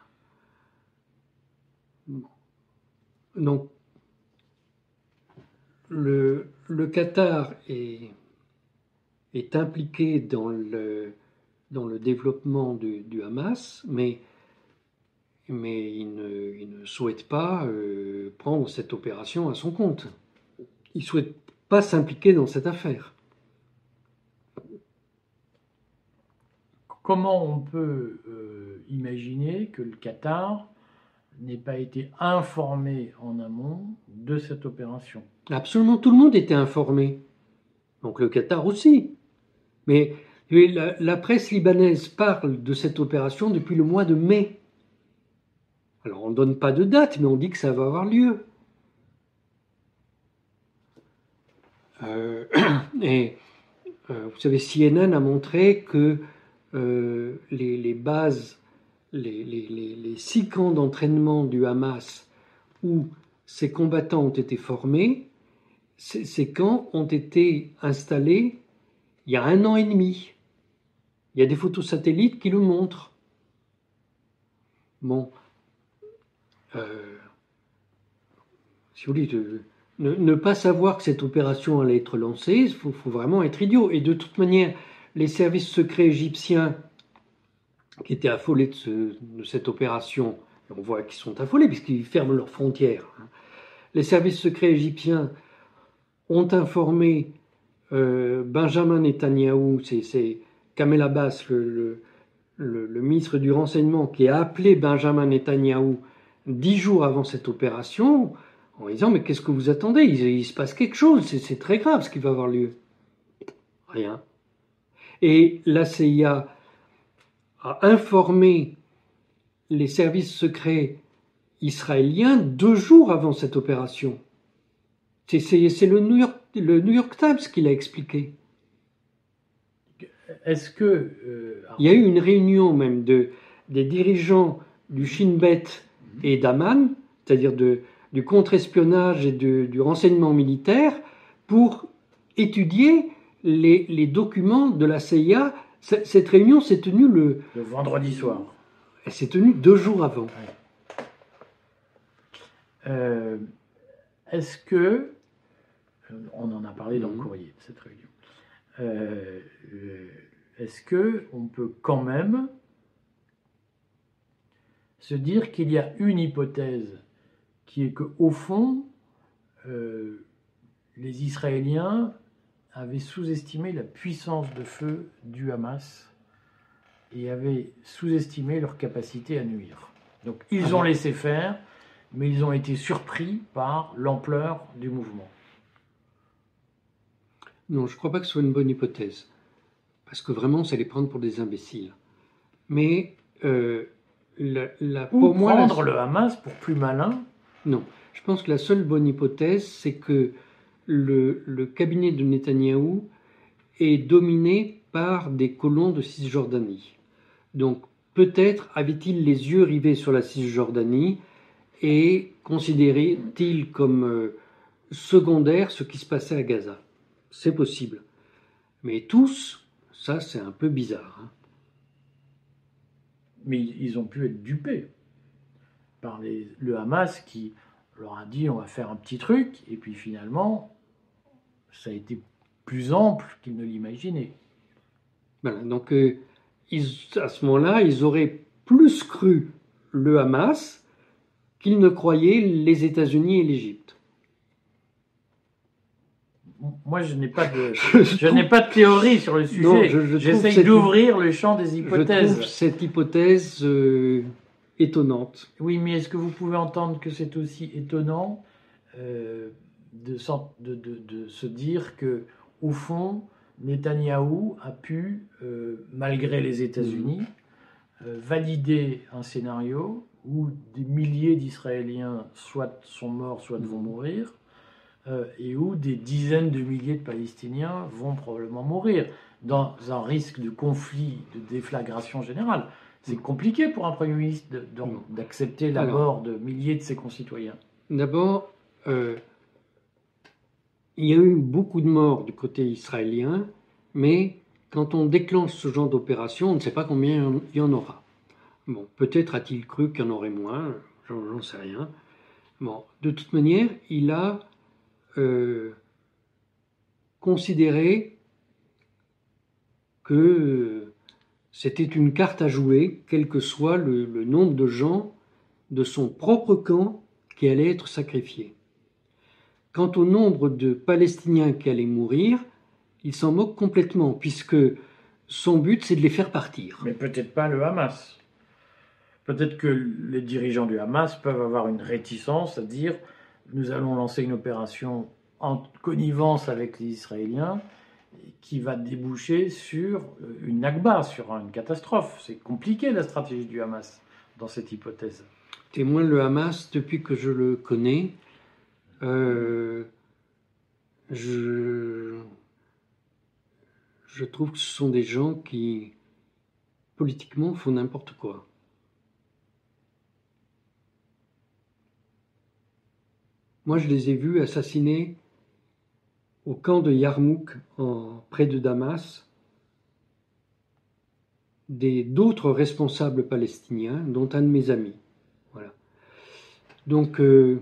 S2: Donc, le, le Qatar est, est, impliqué dans le, dans le développement du, du Hamas, mais, mais il, ne, il, ne, souhaite pas euh, prendre cette opération à son compte. Il souhaite pas s'impliquer dans cette affaire.
S1: Comment on peut euh, imaginer que le Qatar n'ait pas été informé en amont de cette opération?
S2: Absolument tout le monde était informé. Donc le Qatar aussi. Mais la, presse libanaise parle de cette opération depuis le mois de mai. Alors on ne donne pas de date, mais on dit que ça va avoir lieu. Euh, [CLEARS THROAT] et euh, vous savez, CNN a montré que euh, les, bases, les, six camps d'entraînement du Hamas où ces combattants ont été formés ces camps ont été installés il y a un an et demi. Il y a des photos satellites qui le montrent. Bon, euh, si vous voulez, ne, pas savoir que cette opération allait être lancée, il faut, vraiment être idiot. Et de toute manière, les services secrets égyptiens qui étaient affolés de, cette opération, on voit qu'ils sont affolés puisqu'ils ferment leurs frontières. Hein. Les services secrets égyptiens ont informé euh, Benjamin Netanyahou, c'est Kamel Abbas, le, ministre du Renseignement, qui a appelé Benjamin Netanyahou dix jours avant cette opération en disant Mais qu'est-ce que vous attendez? Il, se passe quelque chose, c'est très grave ce qui va avoir lieu. Rien. Et la CIA a informé les services secrets israéliens deux jours avant cette opération. C'est le New, York, le New York Times qui l'a expliqué.
S1: Est-ce que. Euh,
S2: Il y a eu une réunion même de, des dirigeants du Shin Bet et d'Aman, c'est-à-dire du contre-espionnage et du renseignement militaire, pour étudier les, documents de la CIA. Cette réunion s'est tenue le.
S1: Le vendredi soir.
S2: Elle s'est tenue deux jours avant.
S1: Euh, est-ce que on en a parlé dans le mhm. courrier cette réunion. Euh, euh, est-ce que on peut quand même se dire qu'il y a une hypothèse qui est que au fond, euh, les Israéliens avaient sous-estimé la puissance de feu du Hamas et avaient sous-estimé leur capacité à nuire. Donc ils ah ont laissé faire, mais ils ont été surpris par l'ampleur du mouvement.
S2: Non, je ne crois pas que ce soit une bonne hypothèse. Parce que vraiment, c'est les prendre pour des imbéciles. Mais euh, la, la-
S1: Ou
S2: pour la-
S1: prendre le Hamas pour plus malin.
S2: Non. Je pense que la seule bonne hypothèse, c'est que le, cabinet de Netanyahou est dominé par des colons de Cisjordanie. Donc peut-être avait-il les yeux rivés sur la Cisjordanie et considérait-il comme euh, secondaire ce qui se passait à Gaza. C'est possible. Mais tous, ça c'est un peu bizarre. hein.
S1: Mais ils ont pu être dupés par les- le Hamas qui leur a dit on va faire un petit truc, et puis finalement, ça a été plus ample qu'ils ne l'imaginaient.
S2: Voilà, donc euh, ils- à ce moment-là, ils auraient plus cru le Hamas qu'ils ne croyaient les États-Unis et l'Égypte.
S1: Moi, je n'ai pas de, [LAUGHS]
S2: Je
S1: je n'ai pas de théorie sur le sujet.
S2: Je- je
S1: J'essaye
S2: cette-
S1: d'ouvrir le champ des
S2: Je
S1: hypothèses.
S2: trouve cette hypothèse euh, étonnante.
S1: Oui, mais est-ce que vous pouvez entendre que c'est aussi étonnant euh, de, sen- de- de- de se dire que, au fond, Netanyahou a pu, euh, malgré les États-Unis, euh, valider un scénario où des milliers d'Israéliens soit sont morts, soit vont mourir, euh, et où des dizaines de milliers de Palestiniens vont probablement mourir, dans un risque de conflit, de déflagration générale. C'est compliqué pour un Premier ministre d'accepter la
S2: Alors.
S1: mort de milliers de ses concitoyens.
S2: D'abord, euh, il y a eu beaucoup de morts du côté israélien, mais quand on déclenche ce genre d'opération, on ne sait pas combien il y en aura. Bon, peut-être a-t-il cru qu'il y en aurait moins, j'en sais rien. Bon, de toute manière, il a euh, considéré que c'était une carte à jouer, quel que soit le, nombre de gens de son propre camp qui allaient être sacrifiés. Quant au nombre de Palestiniens qui allaient mourir, il s'en moque complètement, puisque son but, c'est de les faire partir.
S1: Mais peut-être pas le Hamas. Peut-être que les dirigeants du Hamas peuvent avoir une réticence à dire nous allons lancer une opération en connivence avec les Israéliens qui va déboucher sur euh, une Nakba, sur une catastrophe. C'est compliqué la stratégie du Hamas dans cette hypothèse.
S2: Témoin le Hamas, depuis que je le connais, euh, je, je trouve que ce sont des gens qui, politiquement, font n'importe quoi. Moi, je les ai vus assassiner au camp de Yarmouk, en, près de Damas, des- d'autres responsables palestiniens, dont un de mes amis. Voilà. Donc, euh,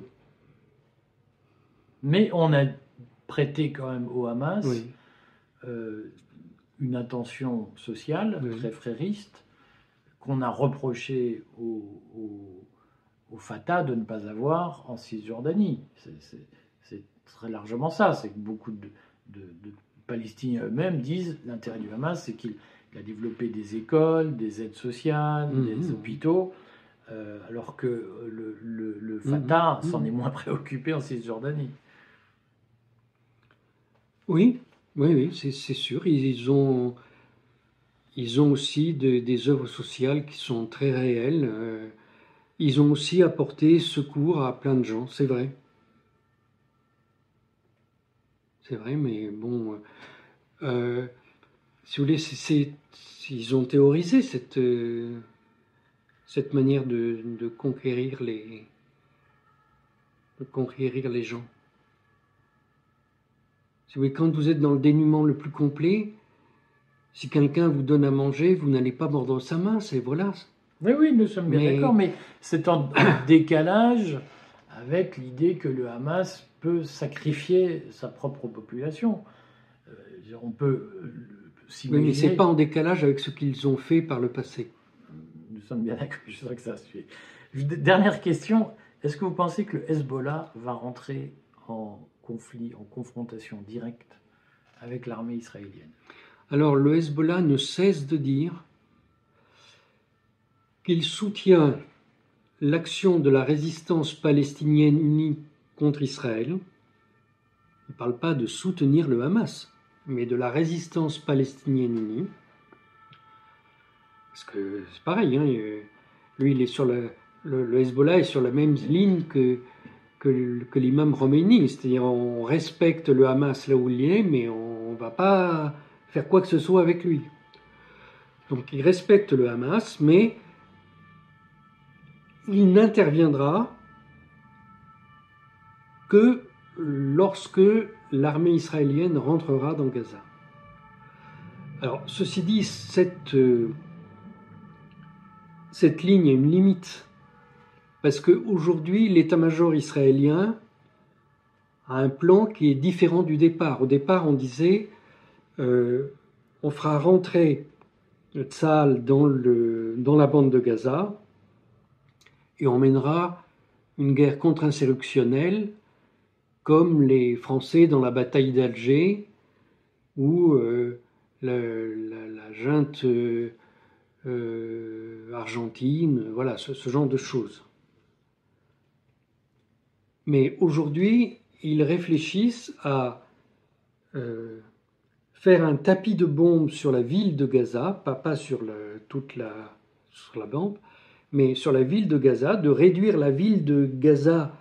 S1: Mais on a prêté quand même au Hamas
S2: oui.
S1: euh, une intention sociale
S2: Oui.
S1: très frériste qu'on a reproché au, au- au Fatah de ne pas avoir en Cisjordanie. C'est très largement ça. C'est que beaucoup de, de- de Palestiniens eux-mêmes disent l'intérêt du Hamas, c'est qu'il il a développé des écoles, des aides sociales,
S2: Mhm.
S1: des hôpitaux, euh, alors que le, le- le
S2: Mhm.
S1: Fatah s'en
S2: Mhm.
S1: est moins préoccupé en Cisjordanie.
S2: Oui, oui, oui, c'est c'est sûr. Ils, ils ont, ils ont aussi de- des œuvres sociales qui sont très réelles. euh, ils ont aussi apporté secours à plein de gens, c'est vrai. C'est vrai, mais bon, euh, si vous voulez, ils ont théorisé cette, euh, cette manière de, de conquérir les, de conquérir les gens. Si vous voulez, quand vous êtes dans le dénuement le plus complet, si quelqu'un vous donne à manger, vous n'allez pas mordre sa main, c'est voilà.
S1: Oui, oui, nous sommes bien
S2: Mais-
S1: d'accord, mais c'est en [COUGHS] décalage avec l'idée que le Hamas peut sacrifier sa propre population. Euh, on peut euh,
S2: Oui, mais c'est pas en décalage avec ce qu'ils ont fait par le passé.
S1: Nous sommes bien d'accord, je sais que ça. Je- Dernière question est-ce que vous pensez que le Hezbollah va rentrer en conflit, en confrontation directe avec l'armée israélienne?
S2: Alors le Hezbollah ne cesse de dire qu'il soutient l'action de la résistance palestinienne unie contre Israël. Il ne parle pas de soutenir le Hamas. mais de la résistance palestinienne unie. Parce que c'est pareil, hein, lui, il est sur le, Hezbollah est sur la même ligne que, que, que l'imam Khomeini, c'est-à-dire on respecte le Hamas là où il est, mais on ne va pas faire quoi que ce soit avec lui. Donc il respecte le Hamas, mais il n'interviendra que lorsque l'armée israélienne rentrera dans Gaza. Alors, ceci dit, cette, euh, ligne a une limite, parce qu'aujourd'hui, l'état-major israélien a un plan qui est différent du départ. Au départ, on disait, euh, on fera rentrer Tzal dans, dans la bande de Gaza, et on mènera une guerre contre-insurrectionnelle comme les Français dans la bataille d'Alger ou euh, la, junte euh, euh, argentine, voilà, ce, genre de choses. Mais aujourd'hui, ils réfléchissent à faire un tapis de bombes sur la ville de Gaza, pas, pas sur toute la, sur la bande, mais sur la ville de Gaza, de réduire la ville de Gaza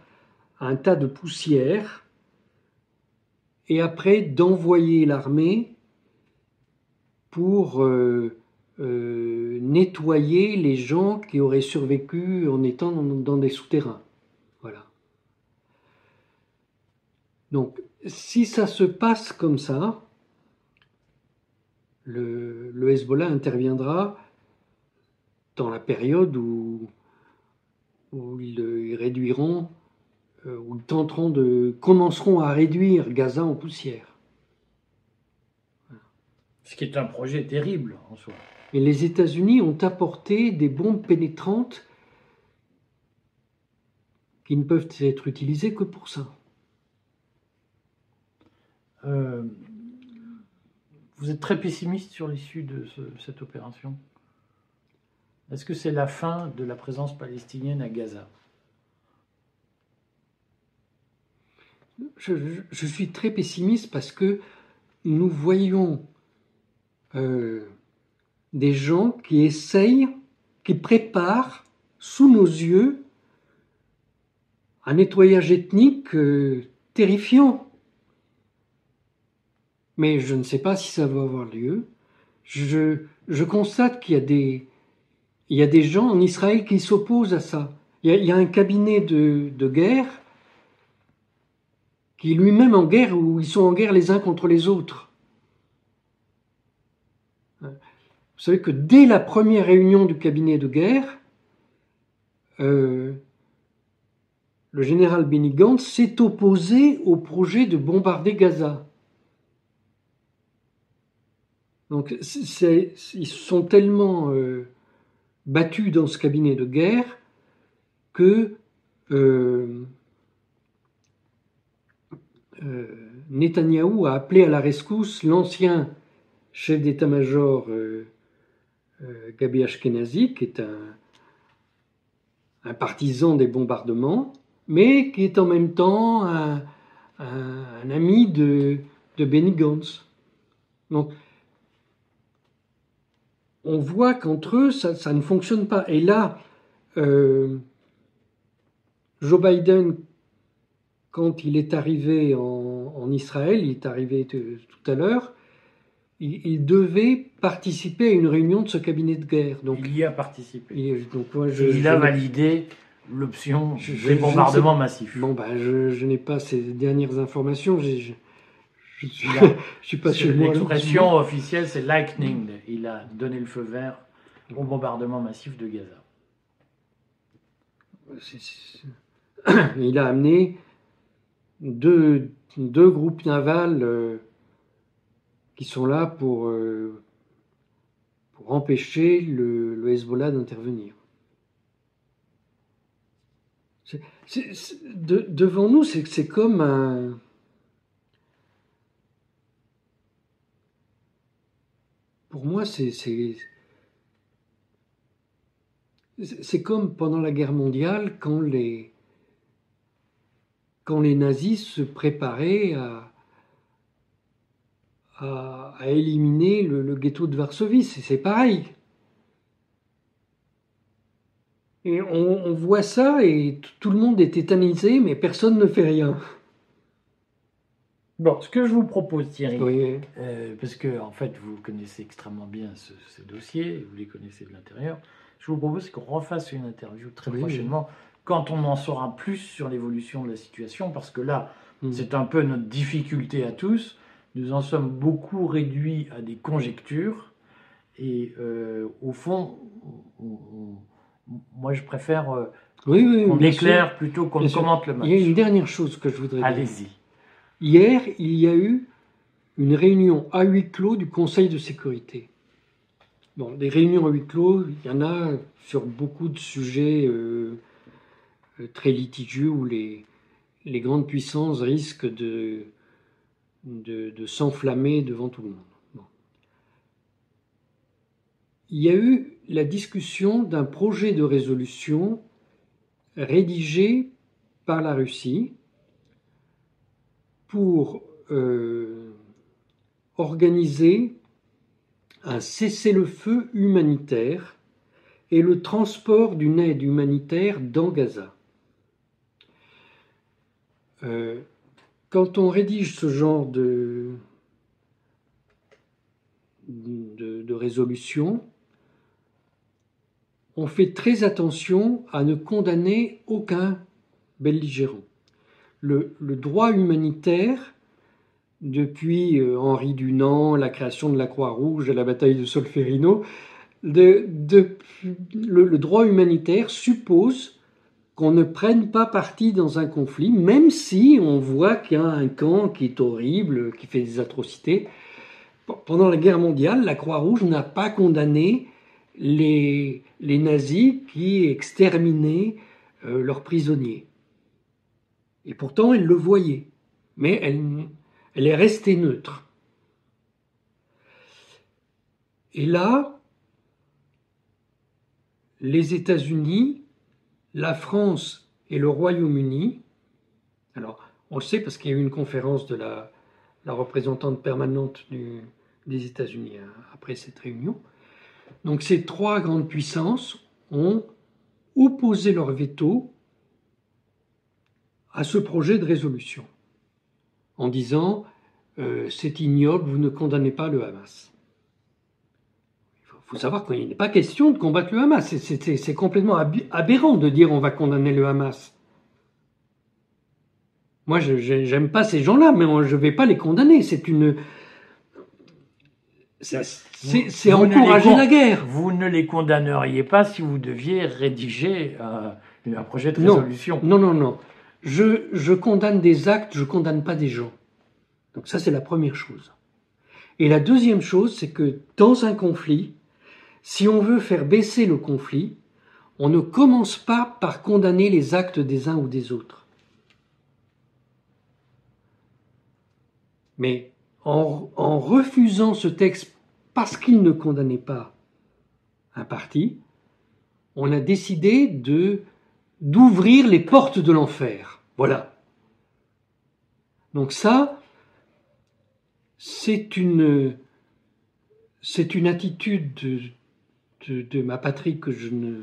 S2: à un tas de poussière, et après d'envoyer l'armée pour euh, euh, nettoyer les gens qui auraient survécu en étant dans, des souterrains. Voilà. Donc, si ça se passe comme ça, le, le Hezbollah interviendra dans la période où, où ils, réduiront, euh, où ils tenteront de, commenceront à réduire Gaza en poussière.
S1: Ce qui est un projet terrible en soi.
S2: Et les États-Unis ont apporté des bombes pénétrantes qui ne peuvent être utilisées que pour ça.
S1: Euh, vous êtes très pessimiste sur l'issue de cette opération? Est-ce que c'est la fin de la présence palestinienne à Gaza?
S2: Je, suis très pessimiste parce que nous voyons euh, des gens qui essayent, qui préparent sous nos yeux un nettoyage ethnique euh, terrifiant. Mais je ne sais pas si ça va avoir lieu. je constate qu'il y a des, il y a des gens en Israël qui s'opposent à ça. Il y, a, un cabinet de, guerre qui lui-même en guerre, où ils sont en guerre les uns contre les autres. Vous savez que dès la première réunion du cabinet de guerre, euh, le général Benny s'est opposé au projet de bombarder Gaza. Donc ils sont tellement euh, battu dans ce cabinet de guerre que euh, euh, Netanyahou a appelé à la rescousse l'ancien chef d'état-major euh, Gabi Ashkenazi, qui est un, partisan des bombardements, mais qui est en même temps un, ami de, de Benny Gantz. On voit qu'entre eux, ça, ne fonctionne pas. Et là, euh, Joe Biden, quand il est arrivé en, Israël, il est arrivé tout à l'heure, il, devait participer à une réunion de ce cabinet de guerre.
S1: Donc, il y a participé. Il, donc, il a validé l'option des bombardements massifs.
S2: Bon, ben, je, n'ai pas ces dernières informations. [LAUGHS] Je suis, suis pas sûr.
S1: L'expression officielle, c'est lightning. Il a donné le feu vert au bombardement massif de Gaza.
S2: Il a amené deux, deux groupes navals euh, qui sont là pour, euh, pour empêcher le, le Hezbollah d'intervenir. devant nous, c'est comme un pour moi, c'est comme pendant la guerre mondiale quand les quand les nazis se préparaient à, à, éliminer le, ghetto de Varsovie. C'est pareil. Et on, voit ça et tout le monde est tétanisé, mais personne ne fait rien.
S1: Bon, ce que je vous propose, Thierry, euh, parce que en fait, vous connaissez extrêmement bien ce, dossier, vous les connaissez de l'intérieur, je vous propose qu'on refasse une interview très prochainement quand on en saura plus sur l'évolution de la situation, parce que là, hmm. c'est un peu notre difficulté à tous. Nous en sommes beaucoup réduits à des conjectures, et euh, au fond, moi, je préfère euh, qu'on éclaire plutôt qu'on commente le match.
S2: Il y a une dernière chose que je voudrais dire.
S1: Allez-y.
S2: Hier, il y a eu une réunion à huis clos du Conseil de sécurité. Bon, des réunions à huis clos, il y en a sur beaucoup de sujets euh, euh, très litigieux où les, grandes puissances risquent de, s'enflammer devant tout le monde. Il y a eu la discussion d'un projet de résolution rédigé par la Russie pour euh, organiser un cessez-le-feu humanitaire et le transport d'une aide humanitaire dans Gaza. Euh, quand on rédige ce genre de, résolution, on fait très attention à ne condamner aucun belligérant le, droit humanitaire, depuis euh, Henri Dunant, la création de la Croix-Rouge et la bataille de Solferino, le, droit humanitaire suppose qu'on ne prenne pas parti dans un conflit, même si on voit qu'il y a un camp qui est horrible, qui fait des atrocités. Pendant la guerre mondiale, la Croix-Rouge n'a pas condamné les, nazis qui exterminaient euh, leurs prisonniers. Et pourtant, elle le voyait. Mais elle, est restée neutre. Et là, les États-Unis, la France et le Royaume-Uni, alors on le sait parce qu'il y a eu une conférence de la, représentante permanente des États-Unis hein, après cette réunion, donc ces trois grandes puissances ont opposé leur veto à ce projet de résolution en disant euh, c'est ignoble, vous ne condamnez pas le Hamas. Il faut savoir qu'il n'est pas question de combattre le Hamas. C'est complètement aberrant de dire on va condamner le Hamas. Moi, je n'aime pas ces gens-là, mais je ne vais pas les condamner. C'est une. C'est encourager la guerre.
S1: Vous ne les condamneriez pas si vous deviez rédiger un, un projet de résolution.
S2: Non, non, non. non je, condamne des actes, je condamne pas des gens. Donc ça, c'est la première chose. Et la deuxième chose, c'est que dans un conflit, si on veut faire baisser le conflit, on ne commence pas par condamner les actes des uns ou des autres. Mais en, en refusant ce texte parce qu'il ne condamnait pas un parti, on a décidé de d'ouvrir les portes de l'enfer. Voilà. Donc ça, c'est une, attitude de, de, ma patrie que je ne,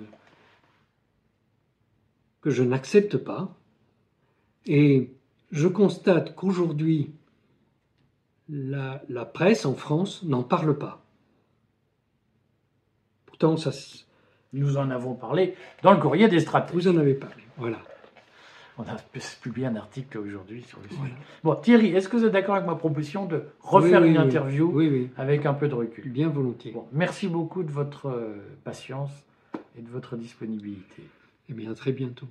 S2: que je n'accepte pas. Et je constate qu'aujourd'hui, la, la, presse en France n'en parle pas. Pourtant, ça,
S1: nous en avons parlé dans le courrier des stratégies.
S2: Vous en avez parlé, voilà.
S1: On a [LAUGHS] publié un article aujourd'hui sur le sujet. Bon, Thierry, est-ce que vous êtes d'accord avec ma proposition de refaire une interview avec un peu de recul?
S2: Bien volontiers.
S1: merci beaucoup de votre euh, patience et de votre disponibilité.
S2: Eh bien, à très bientôt.